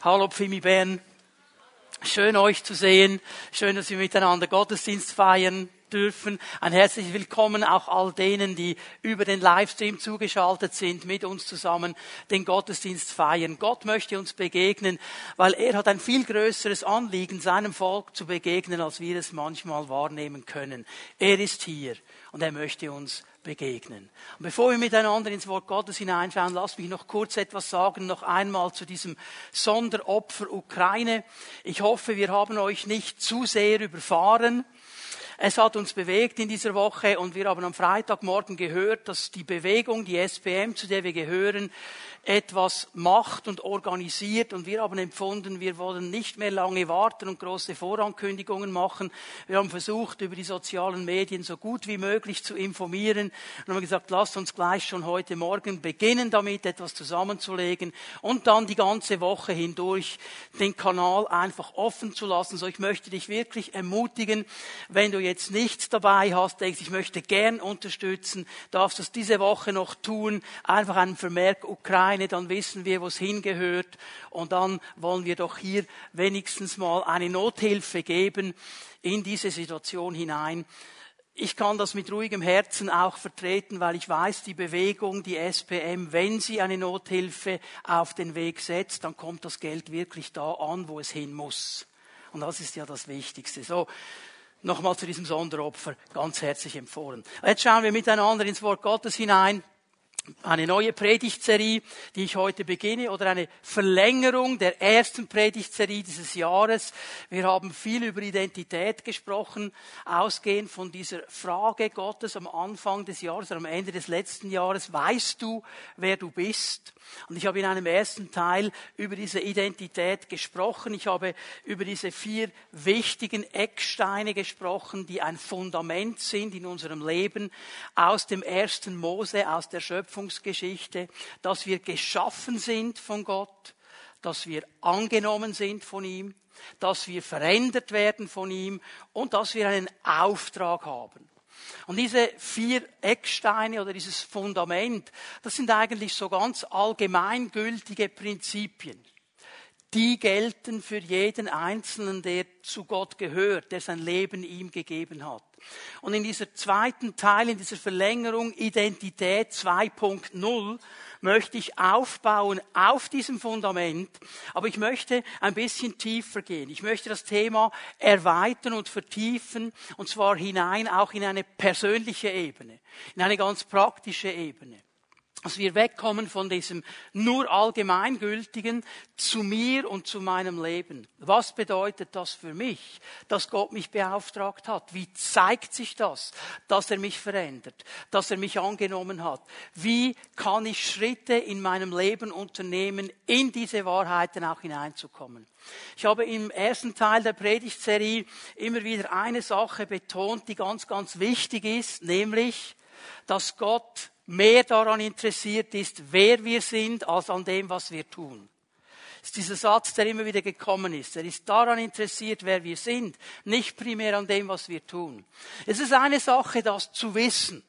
Hallo Pfimi Bern. Schön euch zu sehen. Schön, dass wir miteinander Gottesdienst feiern dürfen. Ein herzliches Willkommen auch all denen, die über den Livestream zugeschaltet sind, mit uns zusammen den Gottesdienst feiern. Gott möchte uns begegnen, weil er hat ein viel größeres Anliegen, seinem Volk zu begegnen, als wir es manchmal wahrnehmen können. Er ist hier und er möchte uns begegnen. Und bevor wir miteinander ins Wort Gottes hineinschauen, lasst mich noch kurz etwas sagen, noch einmal zu diesem Sonderopfer Ukraine. Ich hoffe, wir haben euch nicht zu sehr überfahren. Es hat uns bewegt in dieser Woche und wir haben am Freitagmorgen gehört, dass die Bewegung, die SPM, zu der wir gehören, etwas macht und organisiert und wir haben empfunden, wir wollen nicht mehr lange warten und große Vorankündigungen machen. Wir haben versucht, über die sozialen Medien so gut wie möglich zu informieren und haben gesagt, lasst uns gleich schon heute Morgen beginnen damit, etwas zusammenzulegen und dann die ganze Woche hindurch den Kanal einfach offen zu lassen. So, ich möchte dich wirklich ermutigen, wenn du jetzt nichts dabei hast, denkst, ich möchte gern unterstützen, darfst du es diese Woche noch tun, einfach einen Vermerk Ukraine Ukraine, dann wissen wir, wo es hingehört. Und dann wollen wir doch hier wenigstens mal eine Nothilfe geben in diese Situation hinein. Ich kann das mit ruhigem Herzen auch vertreten, weil ich weiß, die Bewegung, die SPM, wenn sie eine Nothilfe auf den Weg setzt, dann kommt das Geld wirklich da an, wo es hin muss. Und das ist ja das Wichtigste. So, nochmal zu diesem Sonderopfer ganz herzlich empfohlen. Jetzt schauen wir miteinander ins Wort Gottes hinein eine neue Predigtserie, die ich heute beginne, oder eine Verlängerung der ersten Predigtserie dieses Jahres. Wir haben viel über Identität gesprochen, ausgehend von dieser Frage Gottes am Anfang des Jahres oder am Ende des letzten Jahres. Weißt du, wer du bist? Und ich habe in einem ersten Teil über diese Identität gesprochen. Ich habe über diese vier wichtigen Ecksteine gesprochen, die ein Fundament sind in unserem Leben aus dem ersten Mose, aus der Schöpfungsgeschichte, dass wir geschaffen sind von Gott, dass wir angenommen sind von ihm, dass wir verändert werden von ihm und dass wir einen Auftrag haben. Und diese vier Ecksteine oder dieses Fundament, das sind eigentlich so ganz allgemeingültige Prinzipien. Die gelten für jeden Einzelnen, der zu Gott gehört, der sein Leben ihm gegeben hat. Und in dieser zweiten Teil, in dieser Verlängerung Identität 2.0, möchte ich aufbauen auf diesem Fundament, aber ich möchte ein bisschen tiefer gehen. Ich möchte das Thema erweitern und vertiefen, und zwar hinein auch in eine persönliche Ebene, in eine ganz praktische Ebene dass wir wegkommen von diesem nur allgemeingültigen zu mir und zu meinem Leben. Was bedeutet das für mich, dass Gott mich beauftragt hat? Wie zeigt sich das, dass er mich verändert, dass er mich angenommen hat? Wie kann ich Schritte in meinem Leben unternehmen, in diese Wahrheiten auch hineinzukommen? Ich habe im ersten Teil der Predigtserie immer wieder eine Sache betont, die ganz, ganz wichtig ist, nämlich, dass Gott mehr daran interessiert ist, wer wir sind, als an dem, was wir tun. Das ist dieser Satz, der immer wieder gekommen ist. Er ist daran interessiert, wer wir sind, nicht primär an dem, was wir tun. Es ist eine Sache, das zu wissen.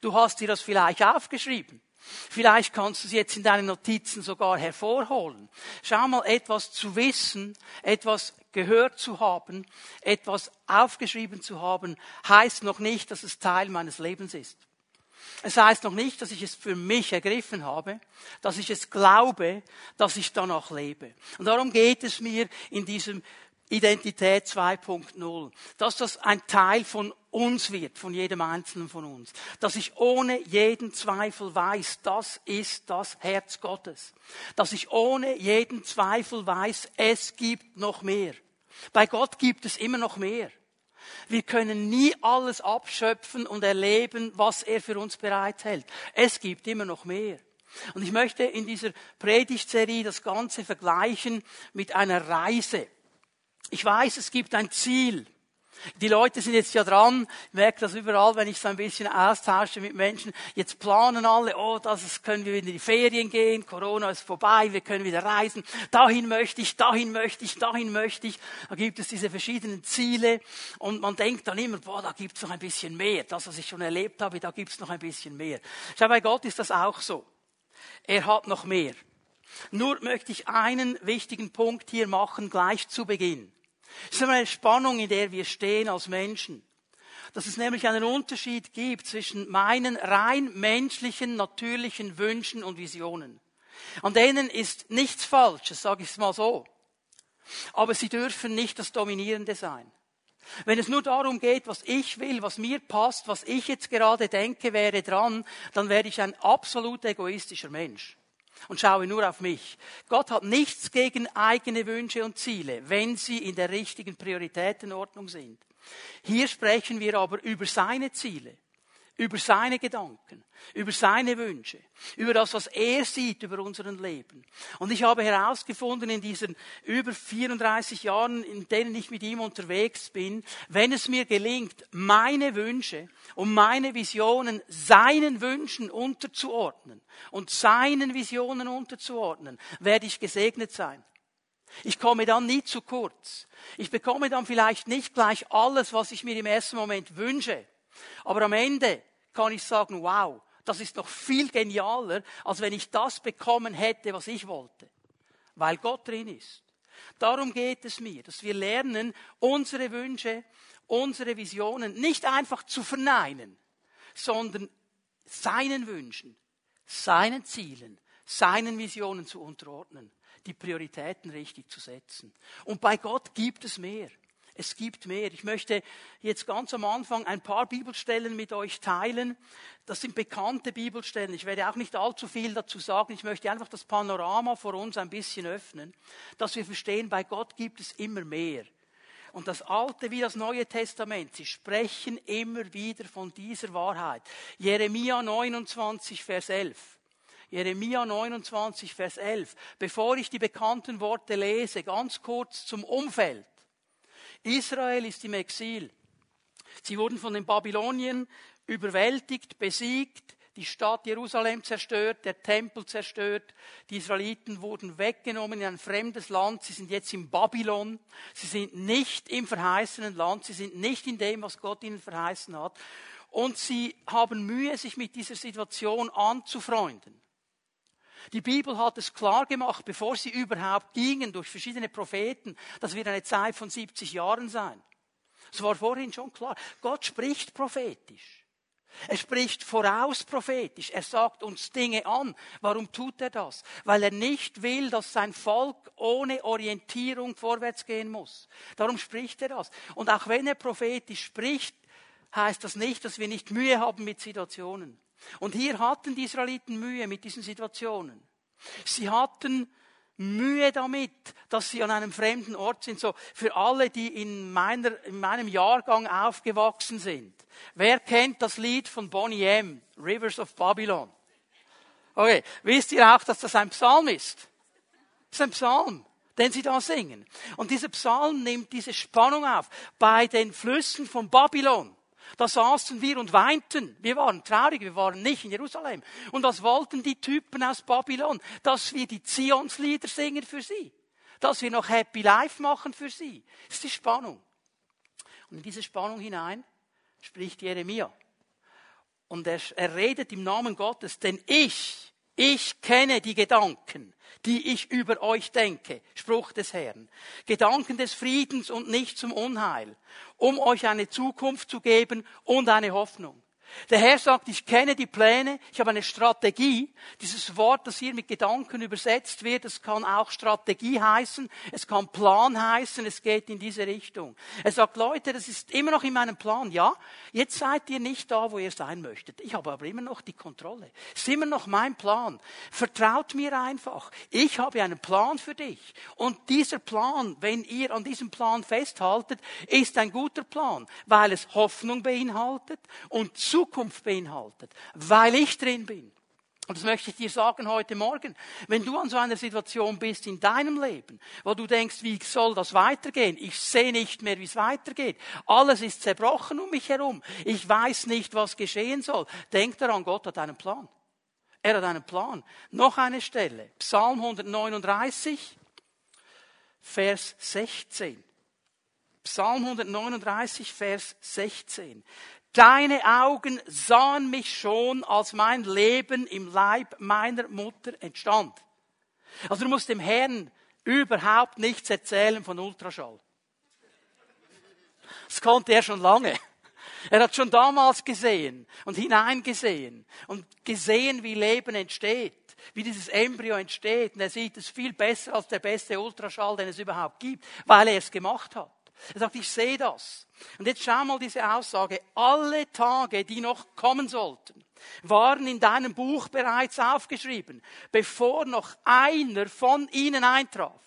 Du hast dir das vielleicht aufgeschrieben. Vielleicht kannst du es jetzt in deinen Notizen sogar hervorholen. Schau mal, etwas zu wissen, etwas gehört zu haben, etwas aufgeschrieben zu haben, heißt noch nicht, dass es Teil meines Lebens ist. Es heißt noch nicht, dass ich es für mich ergriffen habe, dass ich es glaube, dass ich danach lebe. Und darum geht es mir in diesem Identität 2.0, dass das ein Teil von uns wird, von jedem Einzelnen von uns. Dass ich ohne jeden Zweifel weiß, das ist das Herz Gottes. Dass ich ohne jeden Zweifel weiß, es gibt noch mehr. Bei Gott gibt es immer noch mehr. Wir können nie alles abschöpfen und erleben, was er für uns bereithält. Es gibt immer noch mehr. Und ich möchte in dieser Predigtserie das Ganze vergleichen mit einer Reise. Ich weiß, es gibt ein Ziel. Die Leute sind jetzt ja dran, ich merke das überall, wenn ich so ein bisschen austausche mit Menschen. Jetzt planen alle, oh, das können wir wieder in die Ferien gehen, Corona ist vorbei, wir können wieder reisen. Dahin möchte ich, dahin möchte ich, dahin möchte ich. Da gibt es diese verschiedenen Ziele und man denkt dann immer, boah, da gibt es noch ein bisschen mehr. Das, was ich schon erlebt habe, da gibt es noch ein bisschen mehr. Schau, bei Gott ist das auch so. Er hat noch mehr. Nur möchte ich einen wichtigen Punkt hier machen, gleich zu Beginn. Es ist eine Spannung, in der wir stehen als Menschen. Dass es nämlich einen Unterschied gibt zwischen meinen rein menschlichen, natürlichen Wünschen und Visionen. An denen ist nichts Falsches, sage ich es mal so. Aber sie dürfen nicht das Dominierende sein. Wenn es nur darum geht, was ich will, was mir passt, was ich jetzt gerade denke, wäre dran, dann werde ich ein absolut egoistischer Mensch und schaue nur auf mich. Gott hat nichts gegen eigene Wünsche und Ziele, wenn sie in der richtigen Prioritätenordnung sind. Hier sprechen wir aber über seine Ziele über seine Gedanken, über seine Wünsche, über das, was er sieht über unseren Leben. Und ich habe herausgefunden in diesen über 34 Jahren, in denen ich mit ihm unterwegs bin, wenn es mir gelingt, meine Wünsche und meine Visionen seinen Wünschen unterzuordnen und seinen Visionen unterzuordnen, werde ich gesegnet sein. Ich komme dann nie zu kurz. Ich bekomme dann vielleicht nicht gleich alles, was ich mir im ersten Moment wünsche. Aber am Ende kann ich sagen, wow, das ist noch viel genialer, als wenn ich das bekommen hätte, was ich wollte. Weil Gott drin ist. Darum geht es mir, dass wir lernen, unsere Wünsche, unsere Visionen nicht einfach zu verneinen, sondern seinen Wünschen, seinen Zielen, seinen Visionen zu unterordnen, die Prioritäten richtig zu setzen. Und bei Gott gibt es mehr. Es gibt mehr. Ich möchte jetzt ganz am Anfang ein paar Bibelstellen mit euch teilen. Das sind bekannte Bibelstellen. Ich werde auch nicht allzu viel dazu sagen. Ich möchte einfach das Panorama vor uns ein bisschen öffnen, dass wir verstehen, bei Gott gibt es immer mehr. Und das Alte wie das Neue Testament, sie sprechen immer wieder von dieser Wahrheit. Jeremia 29, Vers 11. Jeremia 29, Vers 11. Bevor ich die bekannten Worte lese, ganz kurz zum Umfeld. Israel ist im Exil. Sie wurden von den Babyloniern überwältigt, besiegt, die Stadt Jerusalem zerstört, der Tempel zerstört. Die Israeliten wurden weggenommen in ein fremdes Land. Sie sind jetzt in Babylon. Sie sind nicht im verheißenen Land. Sie sind nicht in dem, was Gott ihnen verheißen hat. Und sie haben Mühe, sich mit dieser Situation anzufreunden. Die Bibel hat es klar gemacht, bevor sie überhaupt gingen durch verschiedene Propheten, das wird eine Zeit von 70 Jahren sein. Es war vorhin schon klar. Gott spricht prophetisch. Er spricht voraus prophetisch. Er sagt uns Dinge an. Warum tut er das? Weil er nicht will, dass sein Volk ohne Orientierung vorwärts gehen muss. Darum spricht er das. Und auch wenn er prophetisch spricht, heißt das nicht, dass wir nicht Mühe haben mit Situationen. Und hier hatten die Israeliten Mühe mit diesen Situationen. Sie hatten Mühe damit, dass sie an einem fremden Ort sind. So für alle, die in, meiner, in meinem Jahrgang aufgewachsen sind. Wer kennt das Lied von Bonnie M. Rivers of Babylon? Okay, wisst ihr auch, dass das ein Psalm ist? Das ist ein Psalm, den sie da singen. Und dieser Psalm nimmt diese Spannung auf. Bei den Flüssen von Babylon da saßen wir und weinten. Wir waren traurig, wir waren nicht in Jerusalem. Und was wollten die Typen aus Babylon? Dass wir die Zionslieder singen für sie. Dass wir noch Happy Life machen für sie. Das ist die Spannung. Und in diese Spannung hinein spricht Jeremia. Und er, er redet im Namen Gottes, denn ich, ich kenne die Gedanken, die ich über euch denke. Spruch des Herrn. Gedanken des Friedens und nicht zum Unheil, um euch eine Zukunft zu geben und eine Hoffnung. Der Herr sagt, ich kenne die Pläne, ich habe eine Strategie. Dieses Wort, das hier mit Gedanken übersetzt wird, das kann auch Strategie heißen, es kann Plan heißen, es geht in diese Richtung. Er sagt, Leute, das ist immer noch in meinem Plan. Ja, jetzt seid ihr nicht da, wo ihr sein möchtet. Ich habe aber immer noch die Kontrolle. Es ist immer noch mein Plan. Vertraut mir einfach. Ich habe einen Plan für dich. Und dieser Plan, wenn ihr an diesem Plan festhaltet, ist ein guter Plan, weil es Hoffnung beinhaltet und Zukunft beinhaltet, weil ich drin bin. Und das möchte ich dir sagen heute Morgen. Wenn du an so einer Situation bist in deinem Leben, wo du denkst, wie soll das weitergehen? Ich sehe nicht mehr, wie es weitergeht. Alles ist zerbrochen um mich herum. Ich weiß nicht, was geschehen soll. Denk daran, Gott hat einen Plan. Er hat einen Plan. Noch eine Stelle. Psalm 139, Vers 16. Psalm 139, Vers 16. Deine Augen sahen mich schon, als mein Leben im Leib meiner Mutter entstand. Also du musst dem Herrn überhaupt nichts erzählen von Ultraschall. Das konnte er schon lange. Er hat schon damals gesehen und hineingesehen und gesehen, wie Leben entsteht, wie dieses Embryo entsteht. Und er sieht es viel besser als der beste Ultraschall, den es überhaupt gibt, weil er es gemacht hat. Er sagt, ich sehe das. Und jetzt schau mal diese Aussage. Alle Tage, die noch kommen sollten, waren in deinem Buch bereits aufgeschrieben, bevor noch einer von ihnen eintraf.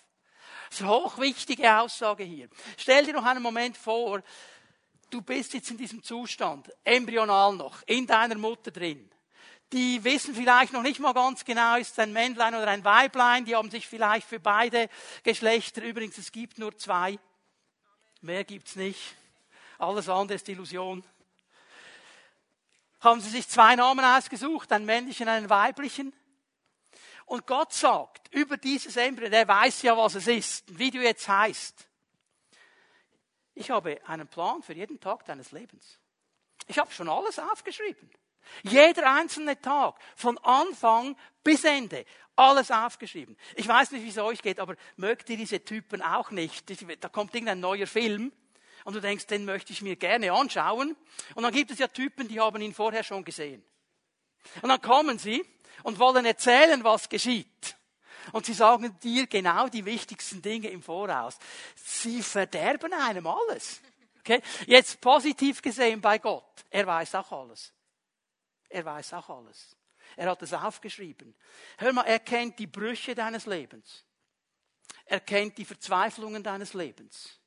Das ist eine hochwichtige Aussage hier. Stell dir noch einen Moment vor, du bist jetzt in diesem Zustand, embryonal noch, in deiner Mutter drin. Die wissen vielleicht noch nicht mal ganz genau, ist es ein Männlein oder ein Weiblein. Die haben sich vielleicht für beide Geschlechter, übrigens, es gibt nur zwei. Mehr gibt's nicht. Alles andere ist Illusion. Haben sie sich zwei Namen ausgesucht, einen männlichen und einen weiblichen. Und Gott sagt über dieses Embryo, der weiß ja, was es ist, wie du jetzt heißt. Ich habe einen Plan für jeden Tag deines Lebens. Ich habe schon alles aufgeschrieben. Jeder einzelne Tag, von Anfang bis Ende, alles aufgeschrieben. Ich weiß nicht, wie es euch geht, aber mögt ihr diese Typen auch nicht? Da kommt irgendein neuer Film und du denkst, den möchte ich mir gerne anschauen. Und dann gibt es ja Typen, die haben ihn vorher schon gesehen. Und dann kommen sie und wollen erzählen, was geschieht. Und sie sagen dir genau die wichtigsten Dinge im Voraus. Sie verderben einem alles. Okay? Jetzt positiv gesehen bei Gott. Er weiß auch alles. Er weiß auch alles. Er hat es aufgeschrieben. Hör mal, er kennt die Brüche deines Lebens. Er kennt die Verzweiflungen deines Lebens.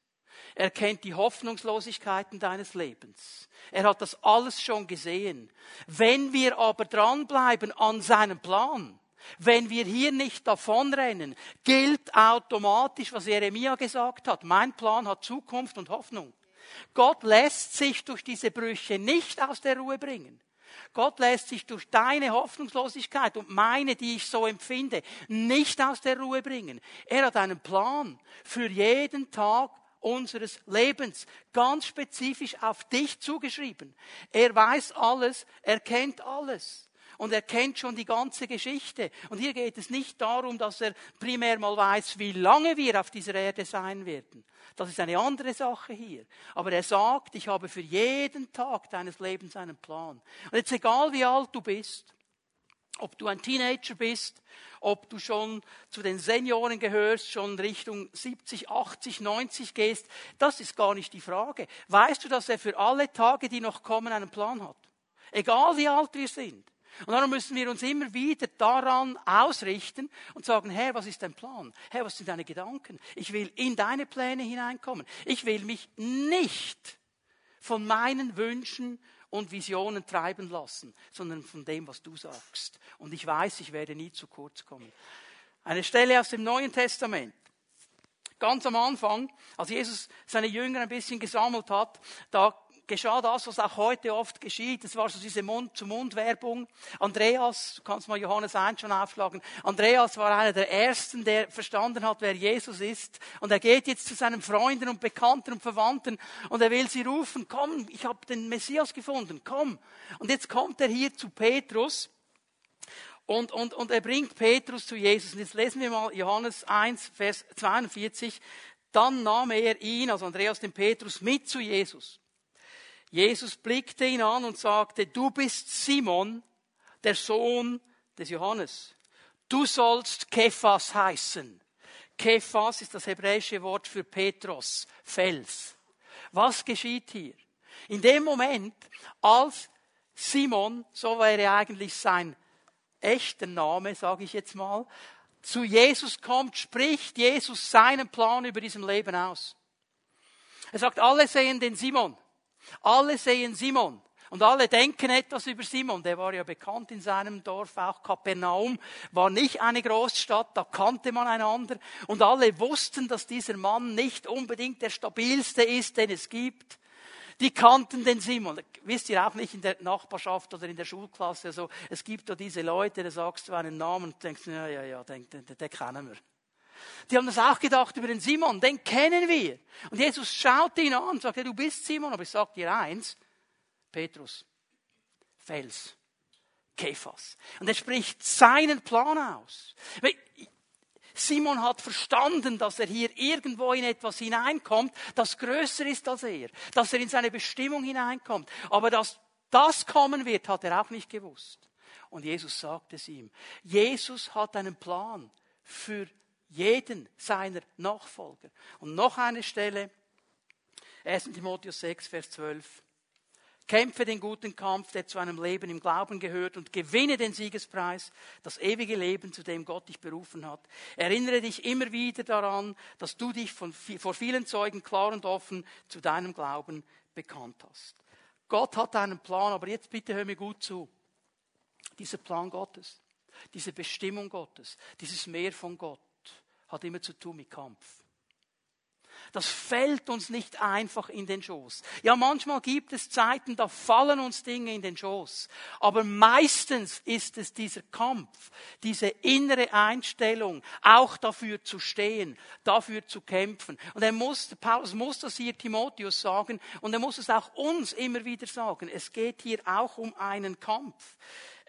Er kennt die Hoffnungslosigkeiten deines Lebens. Er hat das alles schon gesehen. Wenn wir aber dranbleiben an seinem Plan, wenn wir hier nicht davonrennen, gilt automatisch, was Jeremia gesagt hat. Mein Plan hat Zukunft und Hoffnung. Gott lässt sich durch diese Brüche nicht aus der Ruhe bringen. Gott lässt sich durch deine Hoffnungslosigkeit und meine, die ich so empfinde, nicht aus der Ruhe bringen. Er hat einen Plan für jeden Tag unseres Lebens, ganz spezifisch auf dich zugeschrieben. Er weiß alles, er kennt alles. Und er kennt schon die ganze Geschichte. Und hier geht es nicht darum, dass er primär mal weiß, wie lange wir auf dieser Erde sein werden. Das ist eine andere Sache hier. Aber er sagt, ich habe für jeden Tag deines Lebens einen Plan. Und jetzt egal wie alt du bist, ob du ein Teenager bist, ob du schon zu den Senioren gehörst, schon Richtung 70, 80, 90 gehst, das ist gar nicht die Frage. Weißt du, dass er für alle Tage, die noch kommen, einen Plan hat? Egal wie alt wir sind. Und darum müssen wir uns immer wieder daran ausrichten und sagen, Herr, was ist dein Plan? Herr, was sind deine Gedanken? Ich will in deine Pläne hineinkommen. Ich will mich nicht von meinen Wünschen und Visionen treiben lassen, sondern von dem, was du sagst. Und ich weiß, ich werde nie zu kurz kommen. Eine Stelle aus dem Neuen Testament. Ganz am Anfang, als Jesus seine Jünger ein bisschen gesammelt hat, da geschah das, was auch heute oft geschieht. Das war so diese Mund-zu-Mund-Werbung. Andreas, du kannst mal Johannes 1 schon aufschlagen. Andreas war einer der Ersten, der verstanden hat, wer Jesus ist. Und er geht jetzt zu seinen Freunden und Bekannten und Verwandten und er will sie rufen, komm, ich habe den Messias gefunden, komm. Und jetzt kommt er hier zu Petrus. Und, und, und er bringt Petrus zu Jesus. Und jetzt lesen wir mal Johannes 1, Vers 42. Dann nahm er ihn, also Andreas den Petrus, mit zu Jesus. Jesus blickte ihn an und sagte, du bist Simon, der Sohn des Johannes. Du sollst Kephas heißen. Kephas ist das hebräische Wort für Petros, Fels. Was geschieht hier? In dem Moment, als Simon, so wäre eigentlich sein echter Name, sage ich jetzt mal, zu Jesus kommt, spricht Jesus seinen Plan über diesem Leben aus. Er sagt, alle sehen den Simon. Alle sehen Simon. Und alle denken etwas über Simon. Der war ja bekannt in seinem Dorf, auch Kapernaum war nicht eine Großstadt, da kannte man einander. Und alle wussten, dass dieser Mann nicht unbedingt der stabilste ist, den es gibt. Die kannten den Simon. Wisst ihr auch nicht in der Nachbarschaft oder in der Schulklasse. Also, es gibt da diese Leute, da sagst du einen Namen und denkst, ja, ja, ja, den, den, den kennen wir. Die haben das auch gedacht über den Simon, den kennen wir. Und Jesus schaut ihn an und sagt, du bist Simon, aber ich sag dir eins, Petrus, Fels, Kephas. Und er spricht seinen Plan aus. Simon hat verstanden, dass er hier irgendwo in etwas hineinkommt, das größer ist als er, dass er in seine Bestimmung hineinkommt. Aber dass das kommen wird, hat er auch nicht gewusst. Und Jesus sagt es ihm. Jesus hat einen Plan für jeden seiner Nachfolger. Und noch eine Stelle, 1. Timotheus 6, Vers 12. Kämpfe den guten Kampf, der zu einem Leben im Glauben gehört und gewinne den Siegespreis, das ewige Leben, zu dem Gott dich berufen hat. Erinnere dich immer wieder daran, dass du dich von, vor vielen Zeugen klar und offen zu deinem Glauben bekannt hast. Gott hat einen Plan, aber jetzt bitte hör mir gut zu. Dieser Plan Gottes, diese Bestimmung Gottes, dieses Meer von Gott hat immer zu tun mit Kampf. Das fällt uns nicht einfach in den Schoß. Ja, manchmal gibt es Zeiten, da fallen uns Dinge in den Schoß. Aber meistens ist es dieser Kampf, diese innere Einstellung, auch dafür zu stehen, dafür zu kämpfen. Und er muss, Paulus muss das hier Timotheus sagen und er muss es auch uns immer wieder sagen. Es geht hier auch um einen Kampf.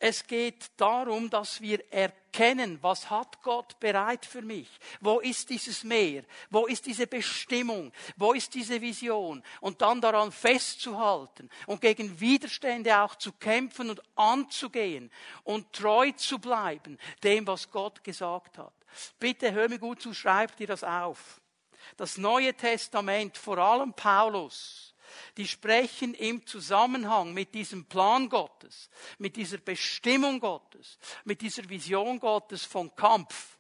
Es geht darum, dass wir erkennen, was hat Gott bereit für mich? Wo ist dieses Meer? Wo ist diese Bestimmung? Wo ist diese Vision? Und dann daran festzuhalten und gegen Widerstände auch zu kämpfen und anzugehen und treu zu bleiben dem, was Gott gesagt hat. Bitte hör mir gut zu, schreib dir das auf. Das Neue Testament, vor allem Paulus, die sprechen im Zusammenhang mit diesem Plan Gottes, mit dieser Bestimmung Gottes, mit dieser Vision Gottes von Kampf.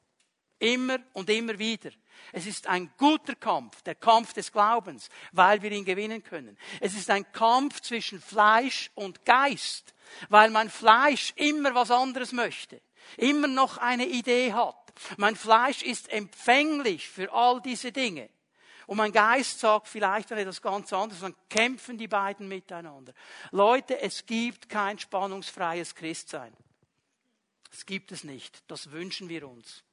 Immer und immer wieder. Es ist ein guter Kampf, der Kampf des Glaubens, weil wir ihn gewinnen können. Es ist ein Kampf zwischen Fleisch und Geist, weil mein Fleisch immer was anderes möchte, immer noch eine Idee hat. Mein Fleisch ist empfänglich für all diese Dinge. Und mein Geist sagt vielleicht dann etwas ganz anderes, dann kämpfen die beiden miteinander. Leute, es gibt kein spannungsfreies Christsein. Es gibt es nicht. Das wünschen wir uns.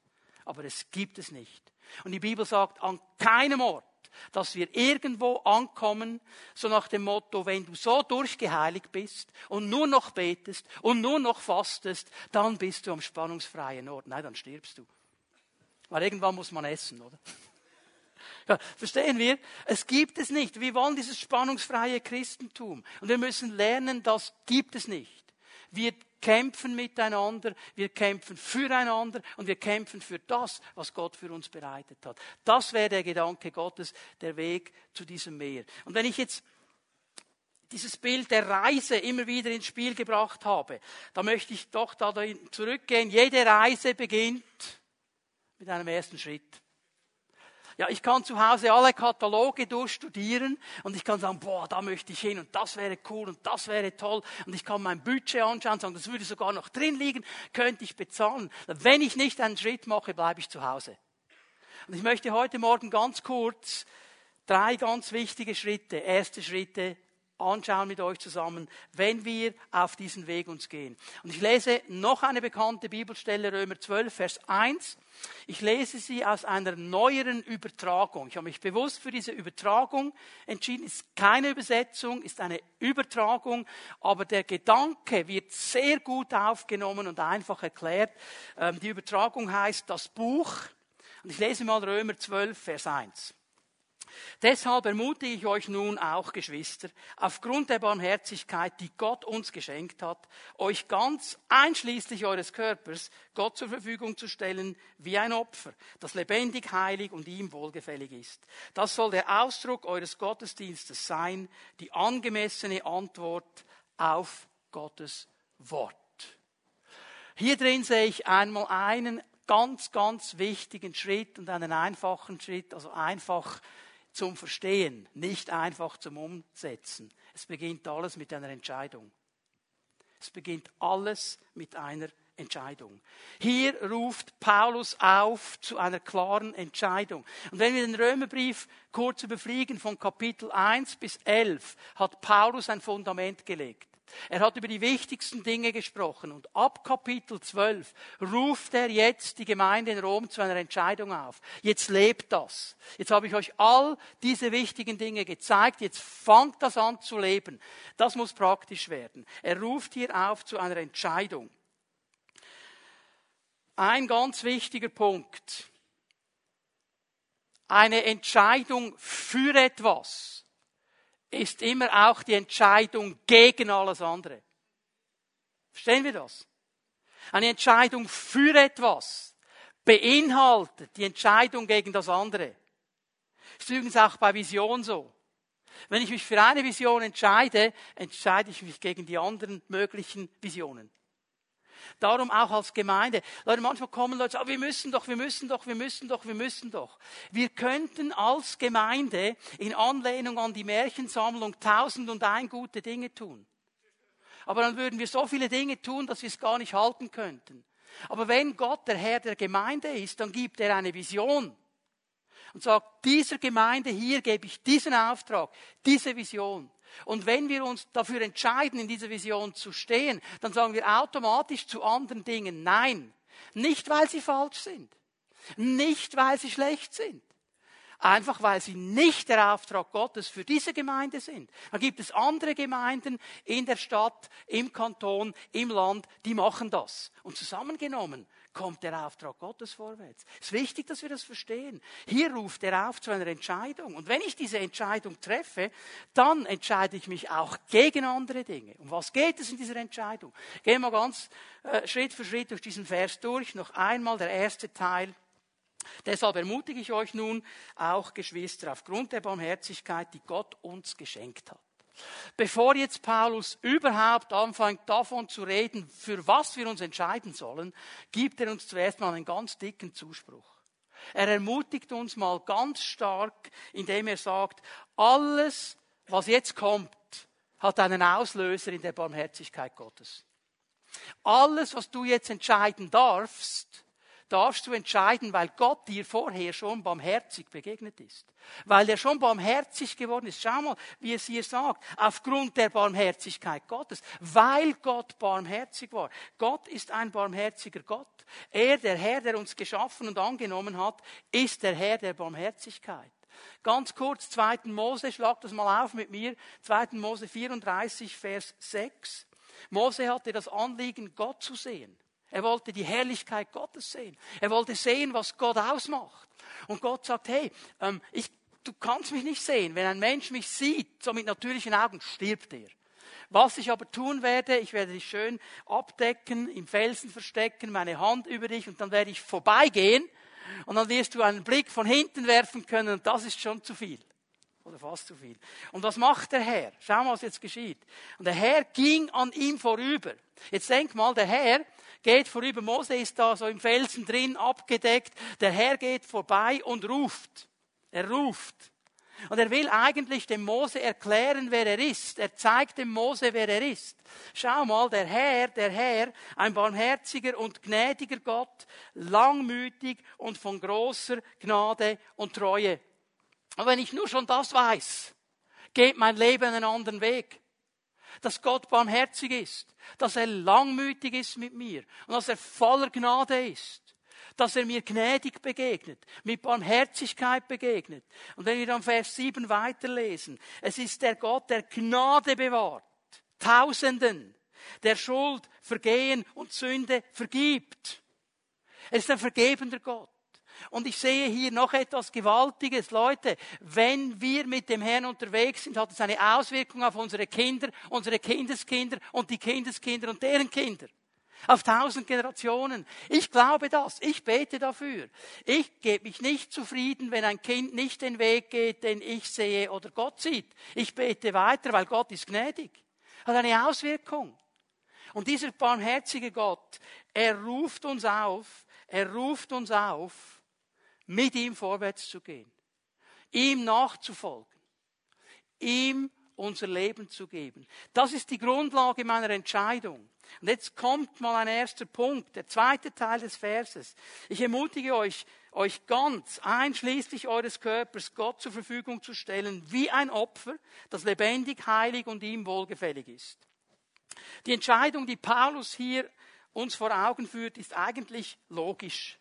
Aber es gibt es nicht. Und die Bibel sagt an keinem Ort, dass wir irgendwo ankommen, so nach dem Motto, wenn du so durchgeheiligt bist und nur noch betest und nur noch fastest, dann bist du am spannungsfreien Ort. Nein, dann stirbst du. Weil irgendwann muss man essen, oder? Verstehen wir? Es gibt es nicht. Wir wollen dieses spannungsfreie Christentum. Und wir müssen lernen, das gibt es nicht. Wir kämpfen miteinander, wir kämpfen füreinander und wir kämpfen für das, was Gott für uns bereitet hat. Das wäre der Gedanke Gottes, der Weg zu diesem Meer. Und wenn ich jetzt dieses Bild der Reise immer wieder ins Spiel gebracht habe, da möchte ich doch da zurückgehen. Jede Reise beginnt mit einem ersten Schritt. Ja, ich kann zu Hause alle Kataloge durchstudieren und ich kann sagen, boah, da möchte ich hin und das wäre cool und das wäre toll und ich kann mein Budget anschauen und sagen, das würde sogar noch drin liegen, könnte ich bezahlen. Wenn ich nicht einen Schritt mache, bleibe ich zu Hause. Und ich möchte heute Morgen ganz kurz drei ganz wichtige Schritte, erste Schritte anschauen mit euch zusammen, wenn wir auf diesen Weg uns gehen. Und ich lese noch eine bekannte Bibelstelle, Römer 12, Vers 1. Ich lese sie aus einer neueren Übertragung. Ich habe mich bewusst für diese Übertragung entschieden. Ist keine Übersetzung, ist eine Übertragung, aber der Gedanke wird sehr gut aufgenommen und einfach erklärt. Ähm, die Übertragung heißt das Buch. Und ich lese mal Römer 12, Vers 1. Deshalb ermutige ich euch nun auch, Geschwister, aufgrund der Barmherzigkeit, die Gott uns geschenkt hat, euch ganz einschließlich eures Körpers Gott zur Verfügung zu stellen wie ein Opfer, das lebendig, heilig und ihm wohlgefällig ist. Das soll der Ausdruck eures Gottesdienstes sein, die angemessene Antwort auf Gottes Wort. Hier drin sehe ich einmal einen ganz, ganz wichtigen Schritt und einen einfachen Schritt, also einfach zum Verstehen, nicht einfach zum Umsetzen. Es beginnt alles mit einer Entscheidung. Es beginnt alles mit einer Entscheidung. Hier ruft Paulus auf zu einer klaren Entscheidung. Und wenn wir den Römerbrief kurz überfliegen von Kapitel 1 bis 11, hat Paulus ein Fundament gelegt. Er hat über die wichtigsten Dinge gesprochen und ab Kapitel 12 ruft er jetzt die Gemeinde in Rom zu einer Entscheidung auf. Jetzt lebt das. Jetzt habe ich euch all diese wichtigen Dinge gezeigt. Jetzt fangt das an zu leben. Das muss praktisch werden. Er ruft hier auf zu einer Entscheidung. Ein ganz wichtiger Punkt eine Entscheidung für etwas ist immer auch die Entscheidung gegen alles andere. Verstehen wir das? Eine Entscheidung für etwas beinhaltet die Entscheidung gegen das andere. Das ist übrigens auch bei Vision so. Wenn ich mich für eine Vision entscheide, entscheide ich mich gegen die anderen möglichen Visionen. Darum auch als Gemeinde. Leute, manchmal kommen Leute sagen, wir müssen doch, wir müssen doch, wir müssen doch, wir müssen doch. Wir könnten als Gemeinde in Anlehnung an die Märchensammlung tausend und ein gute Dinge tun. Aber dann würden wir so viele Dinge tun, dass wir es gar nicht halten könnten. Aber wenn Gott der Herr der Gemeinde ist, dann gibt er eine Vision und sagt, dieser Gemeinde hier gebe ich diesen Auftrag, diese Vision. Und wenn wir uns dafür entscheiden, in dieser Vision zu stehen, dann sagen wir automatisch zu anderen Dingen Nein. Nicht, weil sie falsch sind. Nicht, weil sie schlecht sind. Einfach weil sie nicht der Auftrag Gottes für diese Gemeinde sind. Dann gibt es andere Gemeinden in der Stadt, im Kanton, im Land, die machen das. Und zusammengenommen kommt der Auftrag Gottes vorwärts. Es ist wichtig, dass wir das verstehen. Hier ruft er auf zu einer Entscheidung. Und wenn ich diese Entscheidung treffe, dann entscheide ich mich auch gegen andere Dinge. Um was geht es in dieser Entscheidung? Gehen wir ganz äh, Schritt für Schritt durch diesen Vers durch. Noch einmal der erste Teil. Deshalb ermutige ich euch nun auch, Geschwister, aufgrund der Barmherzigkeit, die Gott uns geschenkt hat. Bevor jetzt Paulus überhaupt anfängt davon zu reden, für was wir uns entscheiden sollen, gibt er uns zuerst mal einen ganz dicken Zuspruch. Er ermutigt uns mal ganz stark, indem er sagt, alles, was jetzt kommt, hat einen Auslöser in der Barmherzigkeit Gottes. Alles, was du jetzt entscheiden darfst, darfst du entscheiden, weil Gott dir vorher schon barmherzig begegnet ist. Weil er schon barmherzig geworden ist. Schau mal, wie es hier sagt. Aufgrund der Barmherzigkeit Gottes. Weil Gott barmherzig war. Gott ist ein barmherziger Gott. Er, der Herr, der uns geschaffen und angenommen hat, ist der Herr der Barmherzigkeit. Ganz kurz, 2. Mose, schlag das mal auf mit mir. 2. Mose 34, Vers 6. Mose hatte das Anliegen, Gott zu sehen. Er wollte die Herrlichkeit Gottes sehen. Er wollte sehen, was Gott ausmacht. Und Gott sagt, hey, ähm, ich, du kannst mich nicht sehen. Wenn ein Mensch mich sieht, so mit natürlichen Augen, stirbt er. Was ich aber tun werde, ich werde dich schön abdecken, im Felsen verstecken, meine Hand über dich und dann werde ich vorbeigehen und dann wirst du einen Blick von hinten werfen können und das ist schon zu viel. Oder fast zu viel. Und was macht der Herr? Schau mal, was jetzt geschieht. Und der Herr ging an ihm vorüber. Jetzt denk mal, der Herr geht vorüber. Mose ist da so im Felsen drin, abgedeckt. Der Herr geht vorbei und ruft. Er ruft. Und er will eigentlich dem Mose erklären, wer er ist. Er zeigt dem Mose, wer er ist. Schau mal, der Herr, der Herr, ein barmherziger und gnädiger Gott, langmütig und von großer Gnade und Treue. Und wenn ich nur schon das weiß, geht mein Leben einen anderen Weg dass Gott barmherzig ist, dass er langmütig ist mit mir und dass er voller Gnade ist, dass er mir gnädig begegnet, mit Barmherzigkeit begegnet. Und wenn wir dann Vers 7 weiterlesen, es ist der Gott, der Gnade bewahrt, Tausenden, der Schuld, Vergehen und Sünde vergibt. Er ist ein vergebender Gott. Und ich sehe hier noch etwas Gewaltiges. Leute, wenn wir mit dem Herrn unterwegs sind, hat es eine Auswirkung auf unsere Kinder, unsere Kindeskinder und die Kindeskinder und deren Kinder. Auf tausend Generationen. Ich glaube das. Ich bete dafür. Ich gebe mich nicht zufrieden, wenn ein Kind nicht den Weg geht, den ich sehe oder Gott sieht. Ich bete weiter, weil Gott ist gnädig. Hat eine Auswirkung. Und dieser barmherzige Gott, er ruft uns auf, er ruft uns auf, mit ihm vorwärts zu gehen, ihm nachzufolgen, ihm unser Leben zu geben. Das ist die Grundlage meiner Entscheidung. Und jetzt kommt mal ein erster Punkt, der zweite Teil des Verses. Ich ermutige euch, euch ganz, einschließlich eures Körpers, Gott zur Verfügung zu stellen, wie ein Opfer, das lebendig, heilig und ihm wohlgefällig ist. Die Entscheidung, die Paulus hier uns vor Augen führt, ist eigentlich logisch.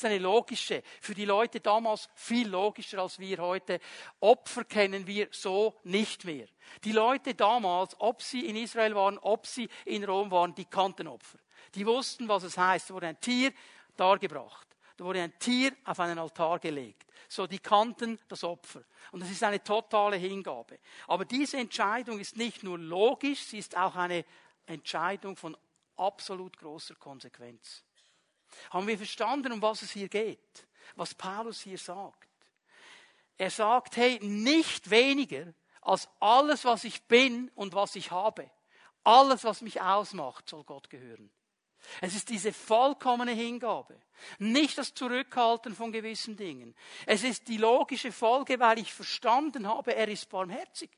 Ist eine logische, für die Leute damals viel logischer als wir heute. Opfer kennen wir so nicht mehr. Die Leute damals, ob sie in Israel waren, ob sie in Rom waren, die kannten Opfer. Die wussten, was es heißt. Da wurde ein Tier dargebracht. Da wurde ein Tier auf einen Altar gelegt. so die kannten das Opfer. Und das ist eine totale Hingabe. Aber diese Entscheidung ist nicht nur logisch, sie ist auch eine Entscheidung von absolut großer Konsequenz. Haben wir verstanden, um was es hier geht? Was Paulus hier sagt? Er sagt, hey, nicht weniger als alles, was ich bin und was ich habe. Alles, was mich ausmacht, soll Gott gehören. Es ist diese vollkommene Hingabe. Nicht das Zurückhalten von gewissen Dingen. Es ist die logische Folge, weil ich verstanden habe, er ist barmherzig.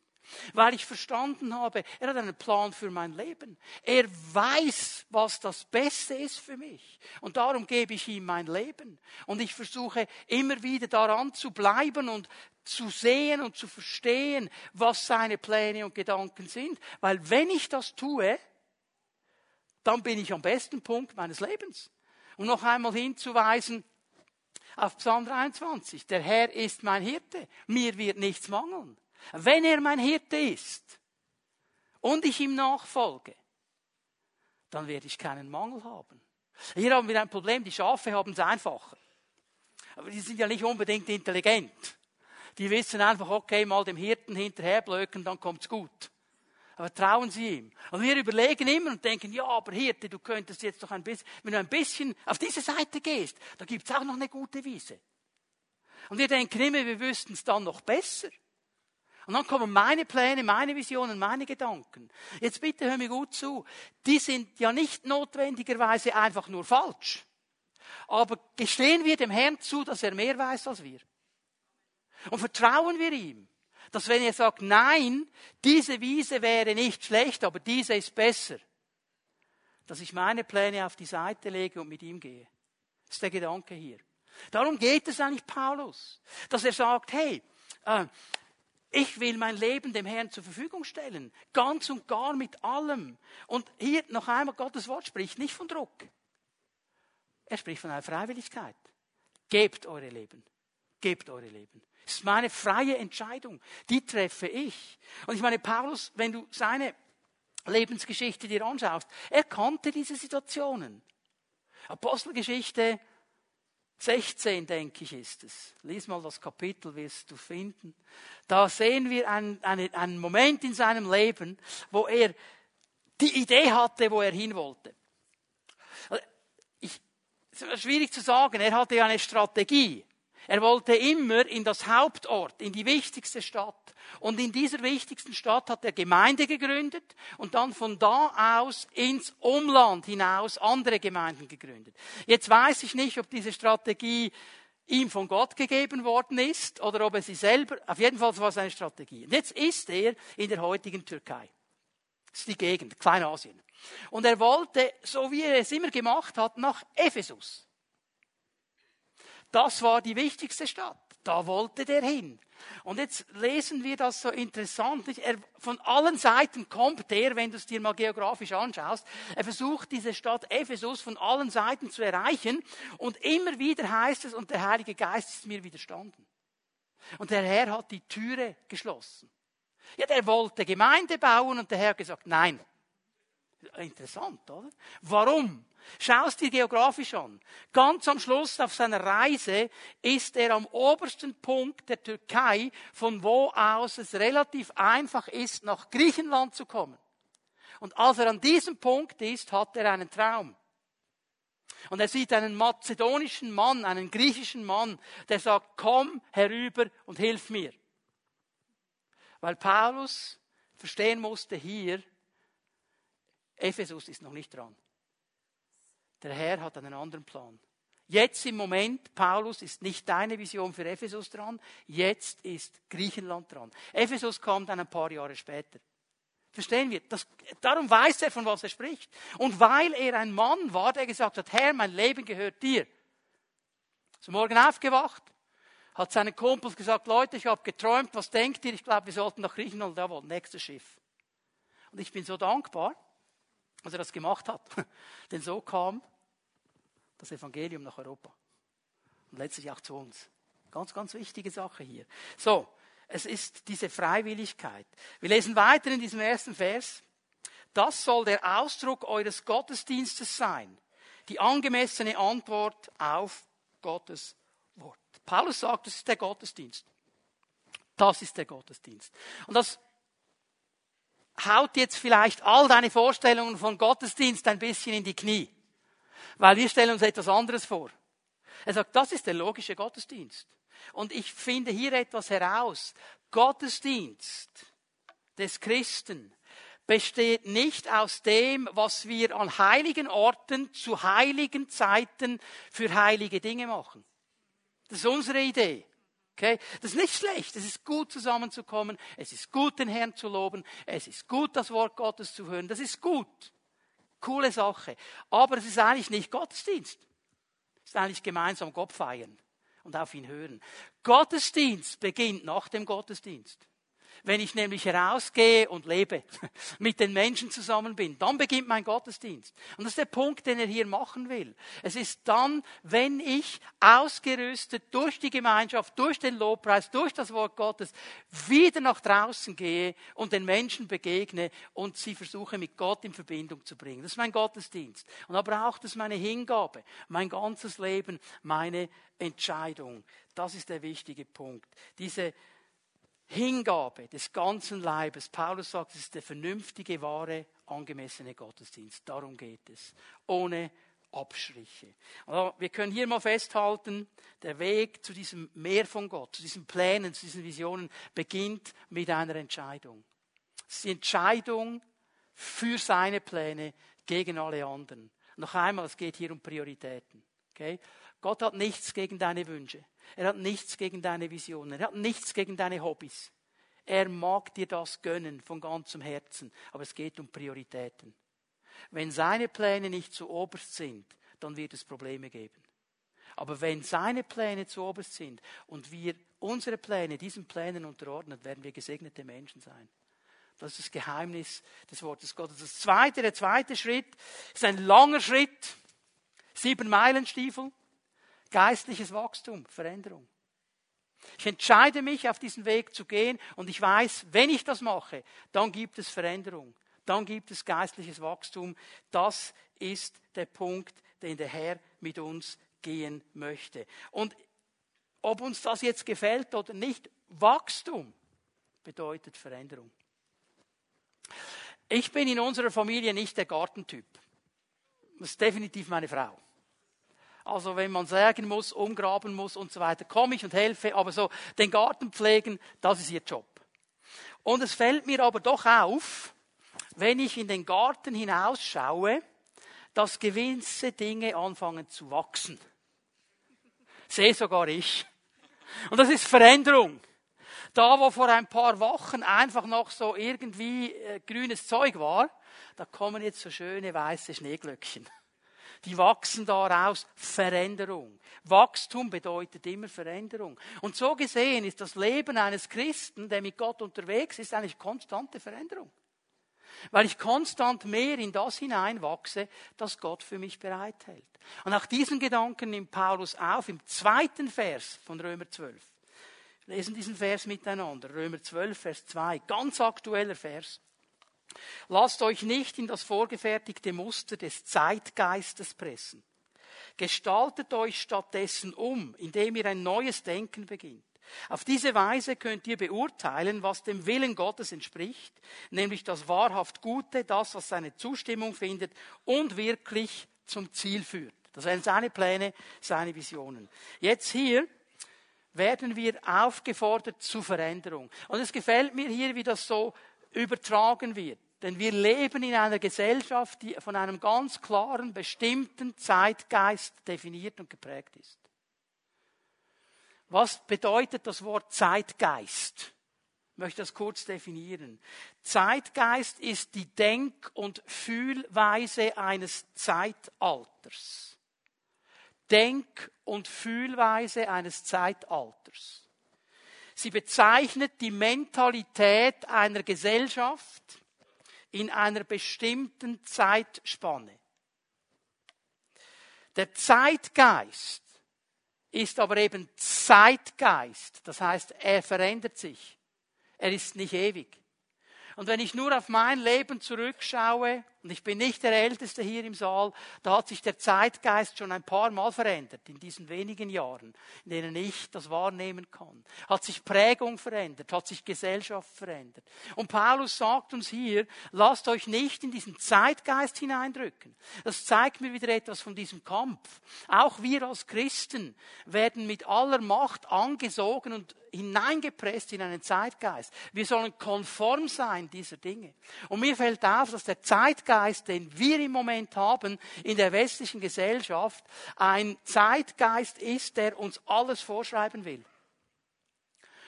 Weil ich verstanden habe, er hat einen Plan für mein Leben. Er weiß, was das Beste ist für mich. Und darum gebe ich ihm mein Leben. Und ich versuche immer wieder daran zu bleiben und zu sehen und zu verstehen, was seine Pläne und Gedanken sind. Weil wenn ich das tue, dann bin ich am besten Punkt meines Lebens. Und noch einmal hinzuweisen auf Psalm 23. Der Herr ist mein Hirte. Mir wird nichts mangeln. Wenn er mein Hirte ist und ich ihm nachfolge, dann werde ich keinen Mangel haben. Hier haben wir ein Problem, die Schafe haben es einfacher. Aber die sind ja nicht unbedingt intelligent. Die wissen einfach, okay, mal dem Hirten hinterherblöken, dann kommt's gut. Aber trauen Sie ihm. Und wir überlegen immer und denken, ja, aber Hirte, du könntest jetzt doch ein bisschen, wenn du ein bisschen auf diese Seite gehst, da gibt's auch noch eine gute Wiese. Und wir denken immer, wir wüssten es dann noch besser. Und dann kommen meine Pläne, meine Visionen, meine Gedanken. Jetzt bitte hör mir gut zu. Die sind ja nicht notwendigerweise einfach nur falsch. Aber gestehen wir dem Herrn zu, dass er mehr weiß als wir. Und vertrauen wir ihm, dass wenn er sagt, nein, diese Wiese wäre nicht schlecht, aber diese ist besser, dass ich meine Pläne auf die Seite lege und mit ihm gehe. Das ist der Gedanke hier. Darum geht es eigentlich Paulus, dass er sagt, hey, äh, ich will mein Leben dem Herrn zur Verfügung stellen. Ganz und gar mit allem. Und hier noch einmal, Gottes Wort spricht nicht von Druck. Er spricht von einer Freiwilligkeit. Gebt eure Leben. Gebt eure Leben. Es ist meine freie Entscheidung. Die treffe ich. Und ich meine, Paulus, wenn du seine Lebensgeschichte dir anschaust, er kannte diese Situationen. Apostelgeschichte 16, denke ich, ist es. Lies mal das Kapitel, wirst du finden. Da sehen wir einen, einen, einen Moment in seinem Leben, wo er die Idee hatte, wo er hin wollte. Ich, es ist schwierig zu sagen, er hatte ja eine Strategie. Er wollte immer in das Hauptort, in die wichtigste Stadt. Und in dieser wichtigsten Stadt hat er Gemeinde gegründet und dann von da aus ins Umland hinaus andere Gemeinden gegründet. Jetzt weiß ich nicht, ob diese Strategie ihm von Gott gegeben worden ist oder ob er sie selber, auf jeden Fall war es eine Strategie. Und jetzt ist er in der heutigen Türkei. Das ist die Gegend, Kleinasien. Und er wollte, so wie er es immer gemacht hat, nach Ephesus. Das war die wichtigste Stadt. Da wollte der hin. Und jetzt lesen wir das so interessant. Er, von allen Seiten kommt er, wenn du es dir mal geografisch anschaust. Er versucht diese Stadt Ephesus von allen Seiten zu erreichen. Und immer wieder heißt es, und der Heilige Geist ist mir widerstanden. Und der Herr hat die Türe geschlossen. Ja, der wollte Gemeinde bauen und der Herr hat gesagt, nein. Interessant, oder? Warum? Schau es dir geografisch an. Ganz am Schluss auf seiner Reise ist er am obersten Punkt der Türkei, von wo aus es relativ einfach ist, nach Griechenland zu kommen. Und als er an diesem Punkt ist, hat er einen Traum. Und er sieht einen mazedonischen Mann, einen griechischen Mann, der sagt, komm herüber und hilf mir. Weil Paulus verstehen musste hier, Ephesus ist noch nicht dran. Der Herr hat einen anderen Plan. Jetzt im Moment, Paulus, ist nicht deine Vision für Ephesus dran, jetzt ist Griechenland dran. Ephesus kommt dann ein paar Jahre später. Verstehen wir? Das, darum weiß er, von was er spricht. Und weil er ein Mann war, der gesagt hat, Herr, mein Leben gehört dir. Ist morgen aufgewacht, hat seinen Kumpels gesagt, Leute, ich habe geträumt, was denkt ihr? Ich glaube, wir sollten nach Griechenland, jawohl, nächstes Schiff. Und ich bin so dankbar, dass er das gemacht hat. Denn so kam das Evangelium nach Europa. Und letztlich auch zu uns. Ganz, ganz wichtige Sache hier. So, es ist diese Freiwilligkeit. Wir lesen weiter in diesem ersten Vers. Das soll der Ausdruck eures Gottesdienstes sein. Die angemessene Antwort auf Gottes Wort. Paulus sagt, das ist der Gottesdienst. Das ist der Gottesdienst. Und das haut jetzt vielleicht all deine Vorstellungen von Gottesdienst ein bisschen in die Knie. Weil wir stellen uns etwas anderes vor. Er sagt, das ist der logische Gottesdienst. Und ich finde hier etwas heraus. Gottesdienst des Christen besteht nicht aus dem, was wir an heiligen Orten zu heiligen Zeiten für heilige Dinge machen. Das ist unsere Idee. Okay? Das ist nicht schlecht. Es ist gut zusammenzukommen. Es ist gut, den Herrn zu loben. Es ist gut, das Wort Gottes zu hören. Das ist gut. Coole Sache. Aber es ist eigentlich nicht Gottesdienst. Es ist eigentlich gemeinsam Gott feiern und auf ihn hören. Gottesdienst beginnt nach dem Gottesdienst. Wenn ich nämlich herausgehe und lebe, mit den Menschen zusammen bin, dann beginnt mein Gottesdienst. Und das ist der Punkt, den er hier machen will. Es ist dann, wenn ich ausgerüstet durch die Gemeinschaft, durch den Lobpreis, durch das Wort Gottes wieder nach draußen gehe und den Menschen begegne und sie versuche mit Gott in Verbindung zu bringen. Das ist mein Gottesdienst. Und da braucht es meine Hingabe, mein ganzes Leben, meine Entscheidung. Das ist der wichtige Punkt. Diese Hingabe des ganzen Leibes. Paulus sagt, es ist der vernünftige, wahre, angemessene Gottesdienst. Darum geht es. Ohne Abstriche. Also wir können hier mal festhalten, der Weg zu diesem Meer von Gott, zu diesen Plänen, zu diesen Visionen beginnt mit einer Entscheidung. Es ist die Entscheidung für seine Pläne gegen alle anderen. Noch einmal, es geht hier um Prioritäten. Okay? Gott hat nichts gegen deine Wünsche. Er hat nichts gegen deine Visionen. Er hat nichts gegen deine Hobbys. Er mag dir das gönnen von ganzem Herzen. Aber es geht um Prioritäten. Wenn seine Pläne nicht zu oberst sind, dann wird es Probleme geben. Aber wenn seine Pläne zu oberst sind und wir unsere Pläne diesen Plänen unterordnen, werden wir gesegnete Menschen sein. Das ist das Geheimnis des Wortes Gottes. Das zweite, der zweite Schritt ist ein langer Schritt. Sieben Meilenstiefel. Geistliches Wachstum, Veränderung. Ich entscheide mich, auf diesen Weg zu gehen und ich weiß, wenn ich das mache, dann gibt es Veränderung, dann gibt es geistliches Wachstum. Das ist der Punkt, den der Herr mit uns gehen möchte. Und ob uns das jetzt gefällt oder nicht, Wachstum bedeutet Veränderung. Ich bin in unserer Familie nicht der Gartentyp. Das ist definitiv meine Frau. Also wenn man sägen muss, umgraben muss und so weiter, komme ich und helfe. Aber so den Garten pflegen, das ist ihr Job. Und es fällt mir aber doch auf, wenn ich in den Garten hinausschaue, dass gewisse Dinge anfangen zu wachsen. Sehe sogar ich. Und das ist Veränderung. Da, wo vor ein paar Wochen einfach noch so irgendwie äh, grünes Zeug war, da kommen jetzt so schöne weiße Schneeglöckchen die wachsen daraus Veränderung. Wachstum bedeutet immer Veränderung. Und so gesehen ist das Leben eines Christen, der mit Gott unterwegs ist, eigentlich konstante Veränderung. Weil ich konstant mehr in das hineinwachse, das Gott für mich bereithält. Und auch diesen Gedanken nimmt Paulus auf im zweiten Vers von Römer 12. Wir lesen diesen Vers miteinander. Römer 12, Vers 2. Ganz aktueller Vers. Lasst euch nicht in das vorgefertigte Muster des Zeitgeistes pressen. Gestaltet euch stattdessen um, indem ihr ein neues Denken beginnt. Auf diese Weise könnt ihr beurteilen, was dem Willen Gottes entspricht, nämlich das wahrhaft Gute, das, was seine Zustimmung findet und wirklich zum Ziel führt. Das sind seine Pläne, seine Visionen. Jetzt hier werden wir aufgefordert zu Veränderung. Und es gefällt mir hier, wie das so übertragen wird. Denn wir leben in einer Gesellschaft, die von einem ganz klaren, bestimmten Zeitgeist definiert und geprägt ist. Was bedeutet das Wort Zeitgeist? Ich möchte das kurz definieren. Zeitgeist ist die Denk- und Fühlweise eines Zeitalters. Denk- und Fühlweise eines Zeitalters. Sie bezeichnet die Mentalität einer Gesellschaft in einer bestimmten Zeitspanne. Der Zeitgeist ist aber eben Zeitgeist. Das heißt, er verändert sich. Er ist nicht ewig. Und wenn ich nur auf mein Leben zurückschaue und ich bin nicht der Älteste hier im Saal, da hat sich der Zeitgeist schon ein paar Mal verändert in diesen wenigen Jahren, in denen ich das wahrnehmen kann. Hat sich Prägung verändert, hat sich Gesellschaft verändert. Und Paulus sagt uns hier, lasst euch nicht in diesen Zeitgeist hineindrücken. Das zeigt mir wieder etwas von diesem Kampf. Auch wir als Christen werden mit aller Macht angesogen und hineingepresst in einen Zeitgeist. Wir sollen konform sein dieser Dinge. Und mir fällt auf, dass der Zeitgeist, den wir im Moment haben in der westlichen Gesellschaft, ein Zeitgeist ist, der uns alles vorschreiben will.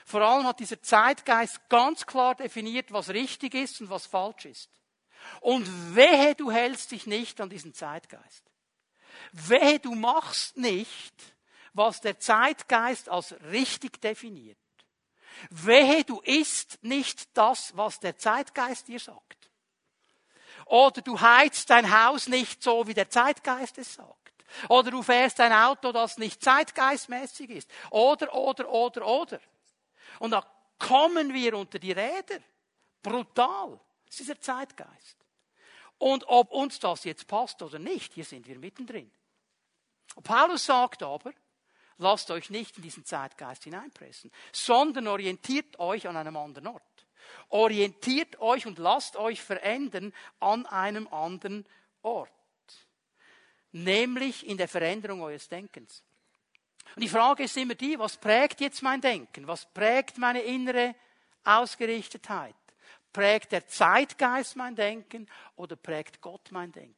Vor allem hat dieser Zeitgeist ganz klar definiert, was richtig ist und was falsch ist. Und wehe, du hältst dich nicht an diesen Zeitgeist. Wehe, du machst nicht, was der Zeitgeist als richtig definiert. Wehe, du isst nicht das, was der Zeitgeist dir sagt. Oder du heizt dein Haus nicht so, wie der Zeitgeist es sagt. Oder du fährst ein Auto, das nicht zeitgeistmäßig ist. Oder, oder, oder, oder. Und da kommen wir unter die Räder. Brutal. Das ist dieser Zeitgeist. Und ob uns das jetzt passt oder nicht, hier sind wir mittendrin. Paulus sagt aber, lasst euch nicht in diesen Zeitgeist hineinpressen, sondern orientiert euch an einem anderen Ort. Orientiert euch und lasst euch verändern an einem anderen Ort. Nämlich in der Veränderung eures Denkens. Und die Frage ist immer die, was prägt jetzt mein Denken? Was prägt meine innere Ausgerichtetheit? Prägt der Zeitgeist mein Denken oder prägt Gott mein Denken?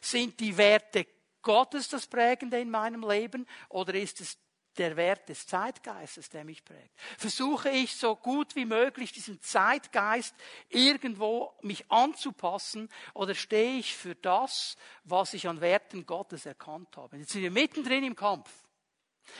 Sind die Werte Gottes das Prägende in meinem Leben oder ist es der Wert des Zeitgeistes, der mich prägt? Versuche ich so gut wie möglich diesem Zeitgeist irgendwo mich anzupassen oder stehe ich für das, was ich an Werten Gottes erkannt habe? Jetzt sind wir mittendrin im Kampf.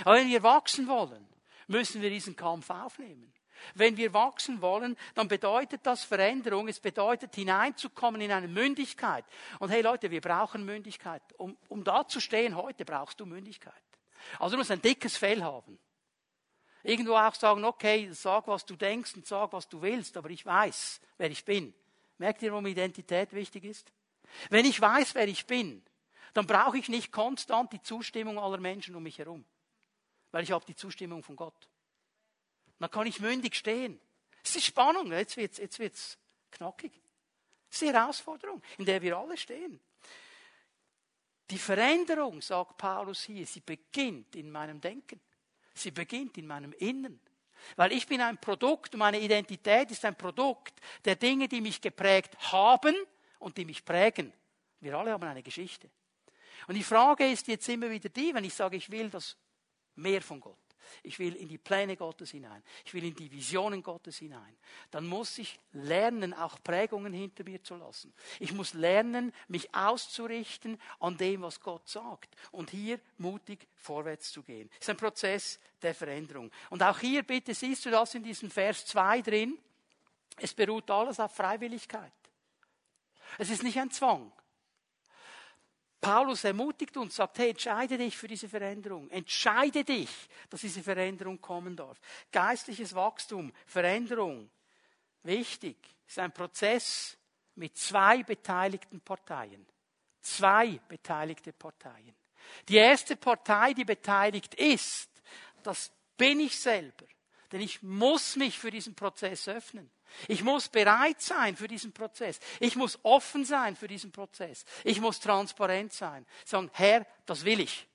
Aber wenn wir wachsen wollen, müssen wir diesen Kampf aufnehmen. Wenn wir wachsen wollen, dann bedeutet das Veränderung. Es bedeutet hineinzukommen in eine Mündigkeit. Und hey Leute, wir brauchen Mündigkeit. Um, um da zu stehen heute brauchst du Mündigkeit. Also du musst ein dickes Fell haben. Irgendwo auch sagen, okay, sag, was du denkst und sag, was du willst, aber ich weiß, wer ich bin. Merkt ihr, warum Identität wichtig ist? Wenn ich weiß, wer ich bin, dann brauche ich nicht konstant die Zustimmung aller Menschen um mich herum. Weil ich habe die Zustimmung von Gott. Dann kann ich mündig stehen. Es ist Spannung, jetzt wird's, jetzt wird's knackig. Es ist die Herausforderung, in der wir alle stehen. Die Veränderung, sagt Paulus hier, sie beginnt in meinem Denken. Sie beginnt in meinem Innen. Weil ich bin ein Produkt meine Identität ist ein Produkt der Dinge, die mich geprägt haben und die mich prägen. Wir alle haben eine Geschichte. Und die Frage ist jetzt immer wieder die, wenn ich sage, ich will das mehr von Gott. Ich will in die Pläne Gottes hinein. Ich will in die Visionen Gottes hinein. Dann muss ich lernen, auch Prägungen hinter mir zu lassen. Ich muss lernen, mich auszurichten an dem, was Gott sagt. Und hier mutig vorwärts zu gehen. Das ist ein Prozess der Veränderung. Und auch hier bitte siehst du das in diesem Vers 2 drin. Es beruht alles auf Freiwilligkeit. Es ist nicht ein Zwang. Paulus ermutigt uns, sagt, hey, entscheide dich für diese Veränderung. Entscheide dich, dass diese Veränderung kommen darf. Geistliches Wachstum, Veränderung, wichtig, ist ein Prozess mit zwei beteiligten Parteien. Zwei beteiligte Parteien. Die erste Partei, die beteiligt ist, das bin ich selber. Denn ich muss mich für diesen Prozess öffnen. Ich muss bereit sein für diesen Prozess. Ich muss offen sein für diesen Prozess. Ich muss transparent sein. Sagen, Herr, das will ich.